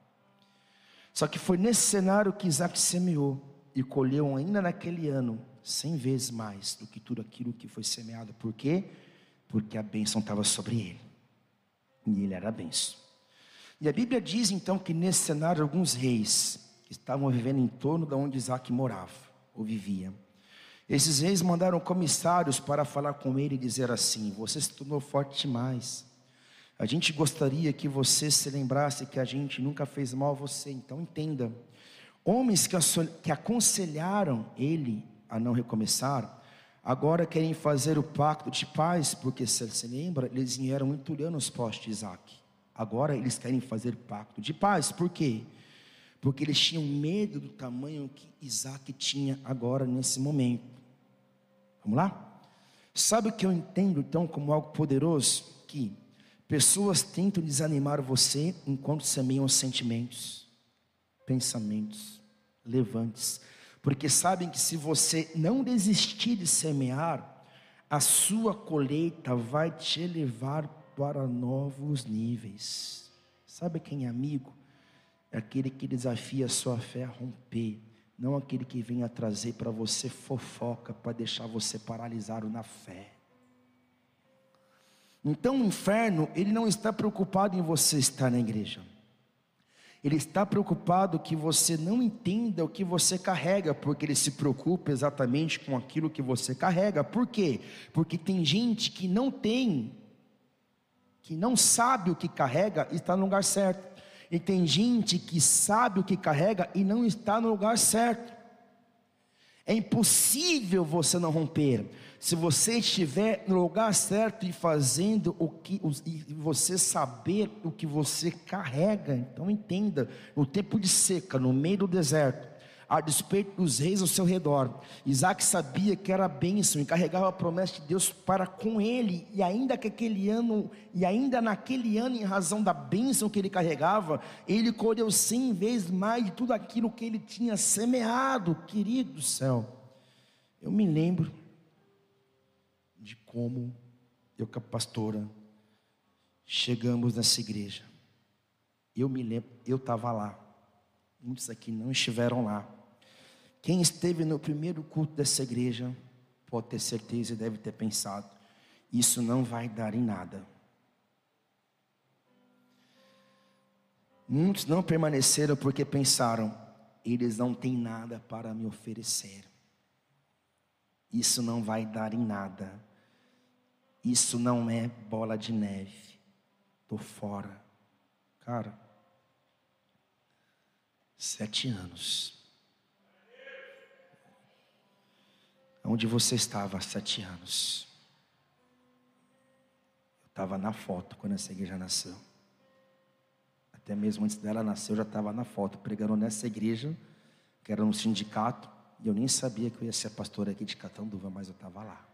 Só que foi nesse cenário que Isaac semeou e colheu ainda naquele ano cem vezes mais do que tudo aquilo que foi semeado. Por quê? Porque a bênção estava sobre ele. E ele era a bênção. E a Bíblia diz então que nesse cenário alguns reis estavam vivendo em torno de onde Isaac morava ou vivia. Esses reis mandaram comissários para falar com ele e dizer assim: Você se tornou forte demais. A gente gostaria que você se lembrasse que a gente nunca fez mal a você, então entenda. Homens que, aconselharam ele a não recomeçar, agora querem fazer o pacto de paz, porque se se lembra, eles vieram entulhando os postes de Isaac. Agora eles querem fazer pacto de paz, por quê? Porque eles tinham medo do tamanho que Isaac tinha agora nesse momento. Vamos lá? Sabe o que eu entendo então como algo poderoso? Que Pessoas tentam desanimar você enquanto semeiam sentimentos, pensamentos, levantes, porque sabem que se você não desistir de semear, a sua colheita vai te levar para novos níveis. Sabe quem é amigo? É aquele que desafia a sua fé a romper, não aquele que vem a trazer para você fofoca para deixar você paralisado na fé. Então o inferno, ele não está preocupado em você estar na igreja. Ele está preocupado que você não entenda o que você carrega, porque ele se preocupa exatamente com aquilo que você carrega. Por quê? Porque tem gente que não tem, que não sabe o que carrega e está no lugar certo. E tem gente que sabe o que carrega e não está no lugar certo. É impossível você não romper. Se você estiver no lugar certo e fazendo o que e você saber o que você carrega, então entenda, no tempo de seca, no meio do deserto, a despeito dos reis ao seu redor. Isaac sabia que era bênção e carregava a promessa de Deus para com ele, e ainda que aquele ano, e ainda naquele ano, em razão da bênção que ele carregava, ele colheu cem vezes mais de tudo aquilo que ele tinha semeado, querido do céu. Eu me lembro de como eu com a pastora chegamos nessa igreja. Eu me lembro, eu estava lá. Muitos aqui não estiveram lá. Quem esteve no primeiro culto dessa igreja pode ter certeza e deve ter pensado: isso não vai dar em nada. Muitos não permaneceram porque pensaram: eles não têm nada para me oferecer. Isso não vai dar em nada. Isso não é bola de neve. Estou fora. Cara, sete anos. Onde você estava há sete anos? Eu estava na foto quando essa igreja nasceu. Até mesmo antes dela nascer, eu já estava na foto, pregando nessa igreja, que era um sindicato, e eu nem sabia que eu ia ser pastor aqui de Catanduva, mas eu estava lá.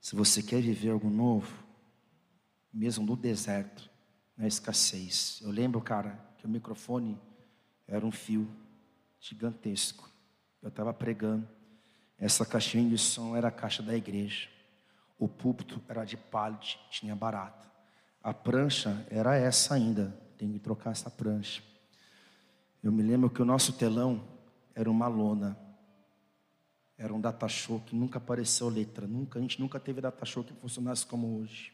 Se você quer viver algo novo, mesmo no deserto, na escassez. Eu lembro, cara, que o microfone era um fio gigantesco. Eu estava pregando. Essa caixinha de som era a caixa da igreja. O púlpito era de pallet, tinha barata. A prancha era essa ainda. Tem que trocar essa prancha. Eu me lembro que o nosso telão era uma lona. Era um data show que nunca apareceu letra. Nunca, a gente nunca teve data show que funcionasse como hoje.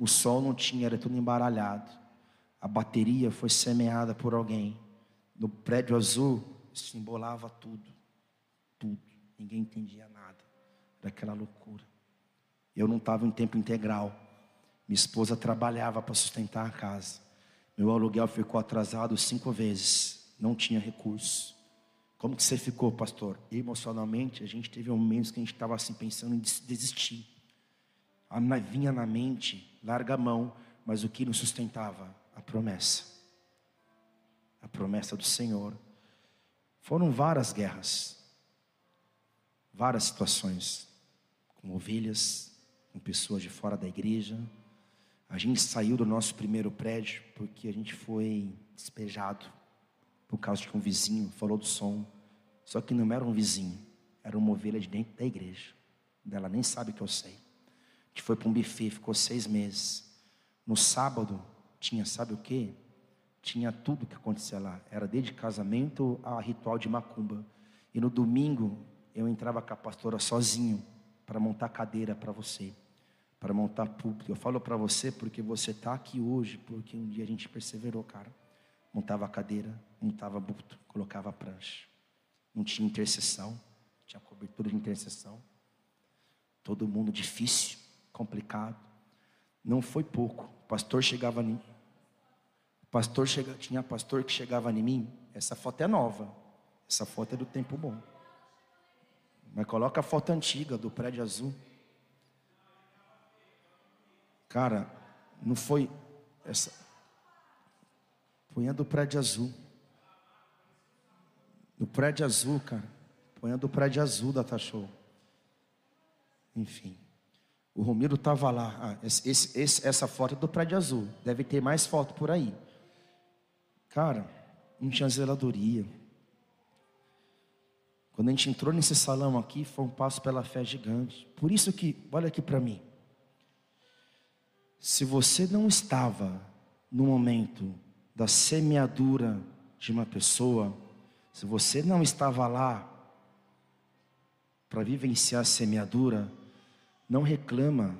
O sol não tinha, era tudo embaralhado. A bateria foi semeada por alguém. No prédio azul, simbolava tudo. Tudo. Ninguém entendia nada. Era aquela loucura. Eu não estava em tempo integral. Minha esposa trabalhava para sustentar a casa. Meu aluguel ficou atrasado cinco vezes. Não tinha recurso. Como que você ficou, pastor? Emocionalmente, a gente teve momentos que a gente estava assim pensando em desistir. A vinha na mente, larga a mão, mas o que nos sustentava? A promessa. A promessa do Senhor. Foram várias guerras, várias situações, com ovelhas, com pessoas de fora da igreja. A gente saiu do nosso primeiro prédio porque a gente foi despejado por causa de um vizinho falou do som. Só que não era um vizinho, era uma ovelha de dentro da igreja. Ela nem sabe que eu sei que foi para um buffet, ficou seis meses. No sábado, tinha, sabe o que? Tinha tudo que acontecia lá. Era desde casamento a ritual de macumba. E no domingo, eu entrava com a pastora sozinho para montar cadeira para você, para montar púlpito. Eu falo para você porque você está aqui hoje, porque um dia a gente perseverou, cara. Montava cadeira, montava púlpito, colocava prancha. Não tinha intercessão, tinha cobertura de intercessão. Todo mundo difícil complicado. Não foi pouco. O pastor chegava. Pastor chega, tinha pastor que chegava em mim. Essa foto é nova. Essa foto é do tempo bom. Mas coloca a foto antiga do prédio azul. Cara, não foi essa. Põe a do prédio azul. Do prédio azul, cara. Põe a do prédio azul da Tachou. Enfim. O Romiro estava lá. Ah, esse, esse, essa foto é do prédio azul. Deve ter mais foto por aí. Cara, não tinha zeladoria. Quando a gente entrou nesse salão aqui, foi um passo pela fé gigante. Por isso que, olha aqui para mim. Se você não estava no momento da semeadura de uma pessoa, se você não estava lá para vivenciar a semeadura, não reclama,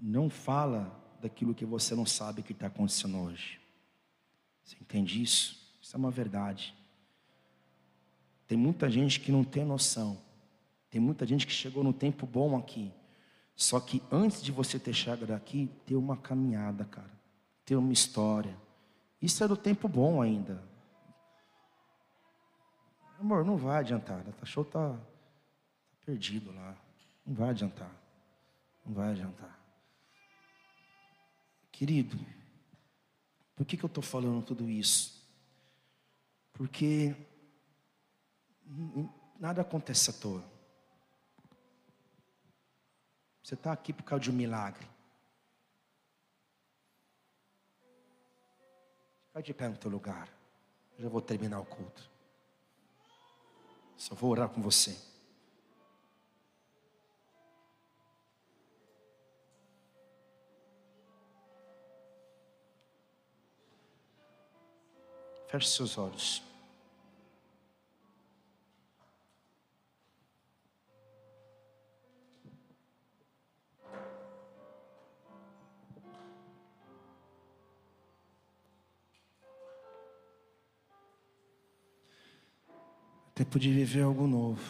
não fala daquilo que você não sabe que está acontecendo hoje. Você entende isso? Isso é uma verdade. Tem muita gente que não tem noção. Tem muita gente que chegou no tempo bom aqui. Só que antes de você ter chegado aqui, tem uma caminhada, cara. Tem uma história. Isso é do tempo bom ainda. Amor, não vai adiantar. O show tá, tá perdido lá. Não vai adiantar. Não vai adiantar. Querido, por que, que eu estou falando tudo isso? Porque nada acontece à toa. Você está aqui por causa de um milagre. Fica de pé no teu lugar. Eu já vou terminar o culto. Só vou orar com você. Feche seus olhos. Tempo de viver algo novo.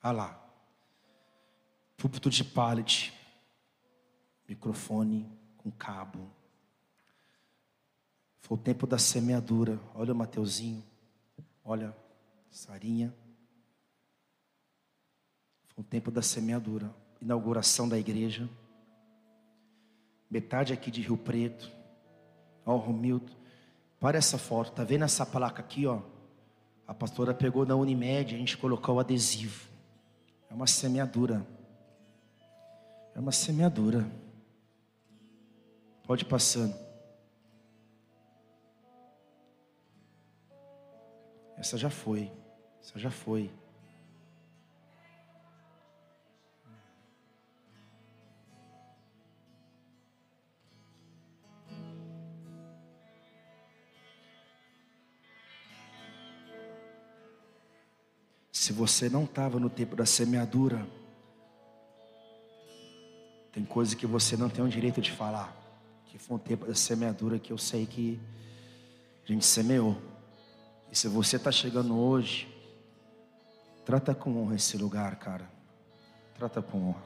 Ah lá. Púlpito de pallet. Microfone com cabo. Foi o tempo da semeadura. Olha o Mateuzinho. Olha, Sarinha. Foi o tempo da semeadura. Inauguração da igreja. Metade aqui de Rio Preto. Ó, Romildo. Para essa foto. Tá vendo essa placa aqui, ó? A pastora pegou na Unimed, a gente colocou o adesivo. É uma semeadura. É uma semeadura. Pode passando. Essa já foi. Essa já foi. Se você não estava no tempo da semeadura, tem coisa que você não tem o direito de falar. Que foi um tempo da semeadura que eu sei que a gente semeou. E se você está chegando hoje, trata com honra esse lugar, cara. Trata com honra.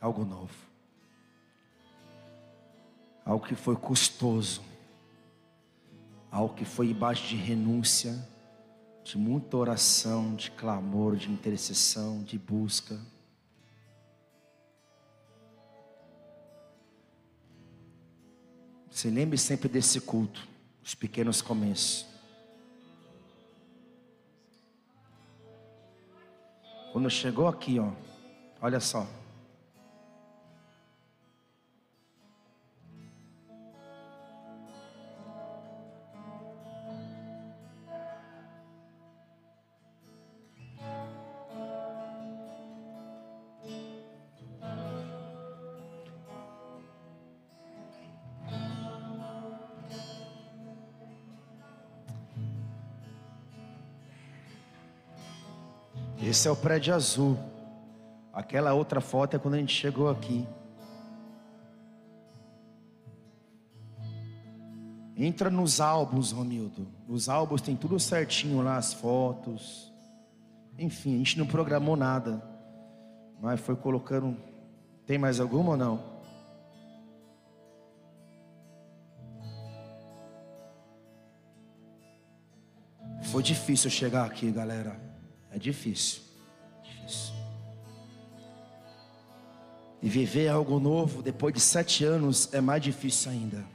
Algo novo. Algo que foi custoso. Algo que foi embaixo de renúncia, de muita oração, de clamor, de intercessão, de busca. Se lembre sempre desse culto, os pequenos começos. Quando chegou aqui, ó, olha só. Esse é o prédio azul. Aquela outra foto é quando a gente chegou aqui. Entra nos álbuns, Romildo. Nos álbuns tem tudo certinho lá, as fotos. Enfim, a gente não programou nada. Mas foi colocando. Tem mais alguma ou não? Foi difícil chegar aqui, galera. É difícil. E viver algo novo depois de sete anos é mais difícil ainda.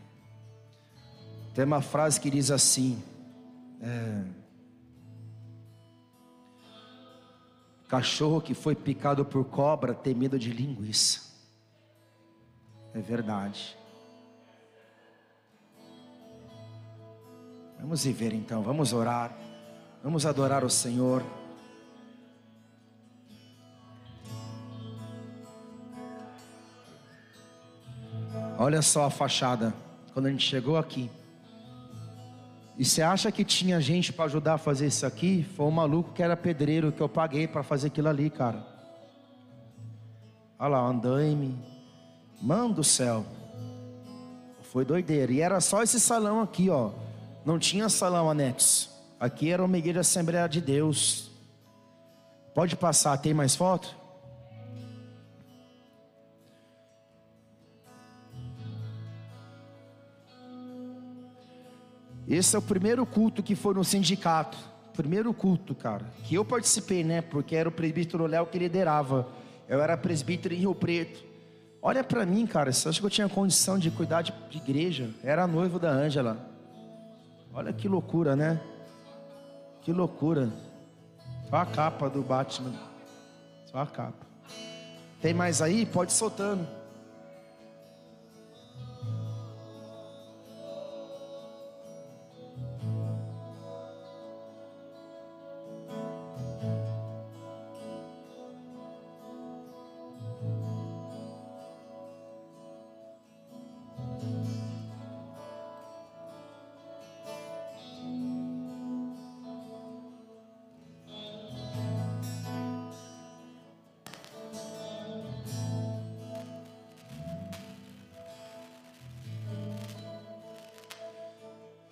Tem uma frase que diz assim: é, Cachorro que foi picado por cobra tem medo de linguiça. É verdade. Vamos viver então, vamos orar, vamos adorar o Senhor. Olha só a fachada, quando a gente chegou aqui. E você acha que tinha gente para ajudar a fazer isso aqui? Foi um maluco que era pedreiro que eu paguei para fazer aquilo ali, cara. Olha lá, andaime. Mano do céu. Foi doideira. E era só esse salão aqui, ó. Não tinha salão anexo. Aqui era uma igreja Assembleia de Deus. Pode passar, tem mais foto? Esse é o primeiro culto que foi no sindicato. Primeiro culto, cara. Que eu participei, né? Porque era o presbítero Léo que liderava. Eu era presbítero em Rio Preto. Olha para mim, cara. Você acha que eu tinha condição de cuidar de, de igreja? Era noivo da Ângela. Olha que loucura, né? Que loucura. Só a capa do Batman. Só a capa. Tem mais aí? Pode soltando.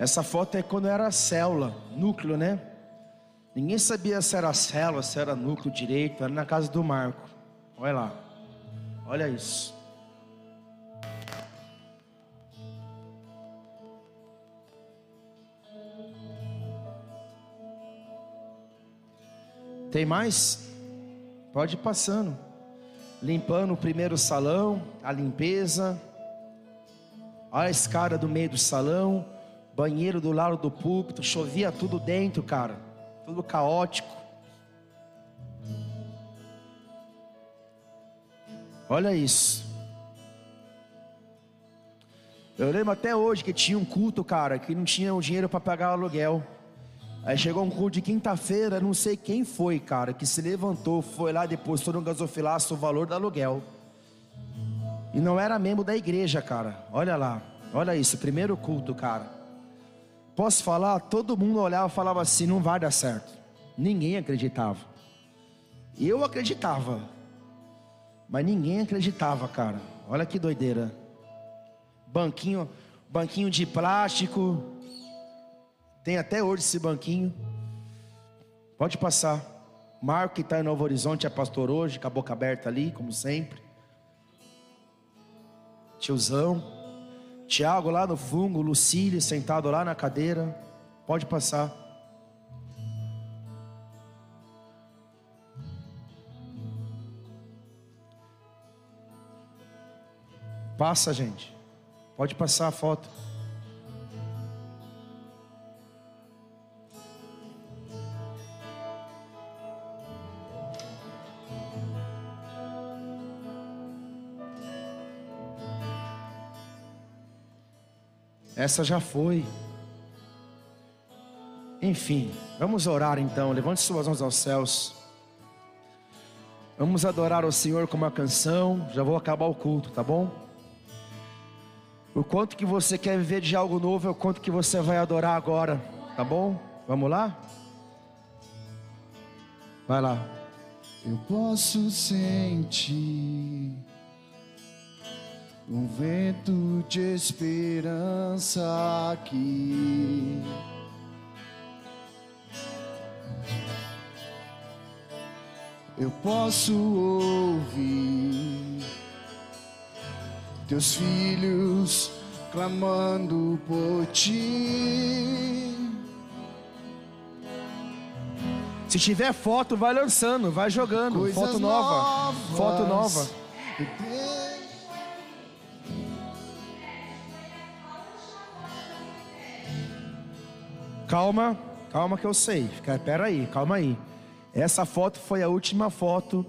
Essa foto é quando era célula, núcleo, né? Ninguém sabia se era célula, se era núcleo direito, era na casa do Marco. Olha lá. Olha isso. Tem mais? Pode ir passando. Limpando o primeiro salão, a limpeza. Olha a escada do meio do salão banheiro do lado do púlpito, chovia tudo dentro, cara, tudo caótico. Olha isso. Eu lembro até hoje que tinha um culto, cara, que não tinha o dinheiro para pagar o aluguel. Aí chegou um culto de quinta-feira, não sei quem foi, cara, que se levantou, foi lá, depositou no gasofilaço o valor do aluguel. E não era membro da igreja, cara. Olha lá, olha isso, primeiro culto, cara. Posso falar? Todo mundo olhava e falava assim: não vai dar certo. Ninguém acreditava. Eu acreditava, mas ninguém acreditava, cara. Olha que doideira. Banquinho, banquinho de plástico. Tem até hoje esse banquinho. Pode passar. Marco que está em Novo Horizonte é pastor hoje, com a boca aberta ali, como sempre. Tiozão. Tiago lá no fungo, Lucília sentado lá na cadeira. Pode passar. Passa, gente. Pode passar a foto. Essa já foi. Enfim, vamos orar então. Levante suas mãos aos céus. Vamos adorar o Senhor com uma canção. Já vou acabar o culto, tá bom? O quanto que você quer viver de algo novo é o quanto que você vai adorar agora, tá bom? Vamos lá? Vai lá.
Eu posso sentir um vento de esperança aqui. Eu posso ouvir teus filhos clamando por ti.
Se tiver foto, vai lançando, vai jogando.
Coisas
foto nova. Foto nova. Calma, calma que eu sei. Pera aí, calma aí. Essa foto foi a última foto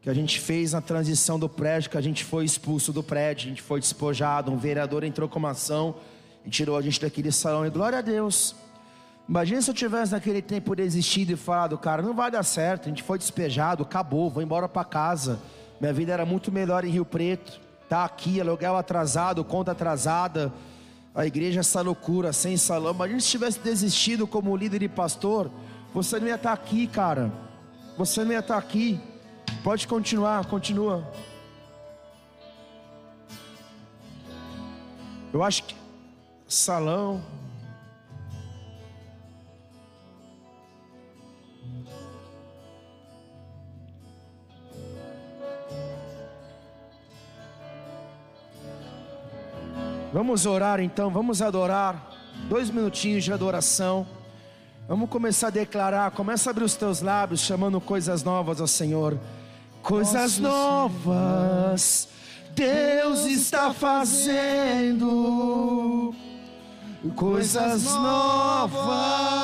que a gente fez na transição do prédio, que a gente foi expulso do prédio, a gente foi despojado, um vereador entrou com uma ação e tirou a gente daquele salão. E glória a Deus. Imagina se eu tivesse naquele tempo desistido e falado, cara, não vai dar certo, a gente foi despejado, acabou, vou embora para casa. Minha vida era muito melhor em Rio Preto. Tá aqui, aluguel atrasado, conta atrasada a igreja essa loucura, sem salão. Imagina se tivesse desistido como líder e pastor, você não ia estar aqui, cara. Você não ia estar aqui. Pode continuar, continua. Eu acho que salão. Vamos orar então, vamos adorar. Dois minutinhos de adoração. Vamos começar a declarar. Começa a abrir os teus lábios, chamando coisas novas ao Senhor. Coisas novas, Deus está fazendo.
coisas novas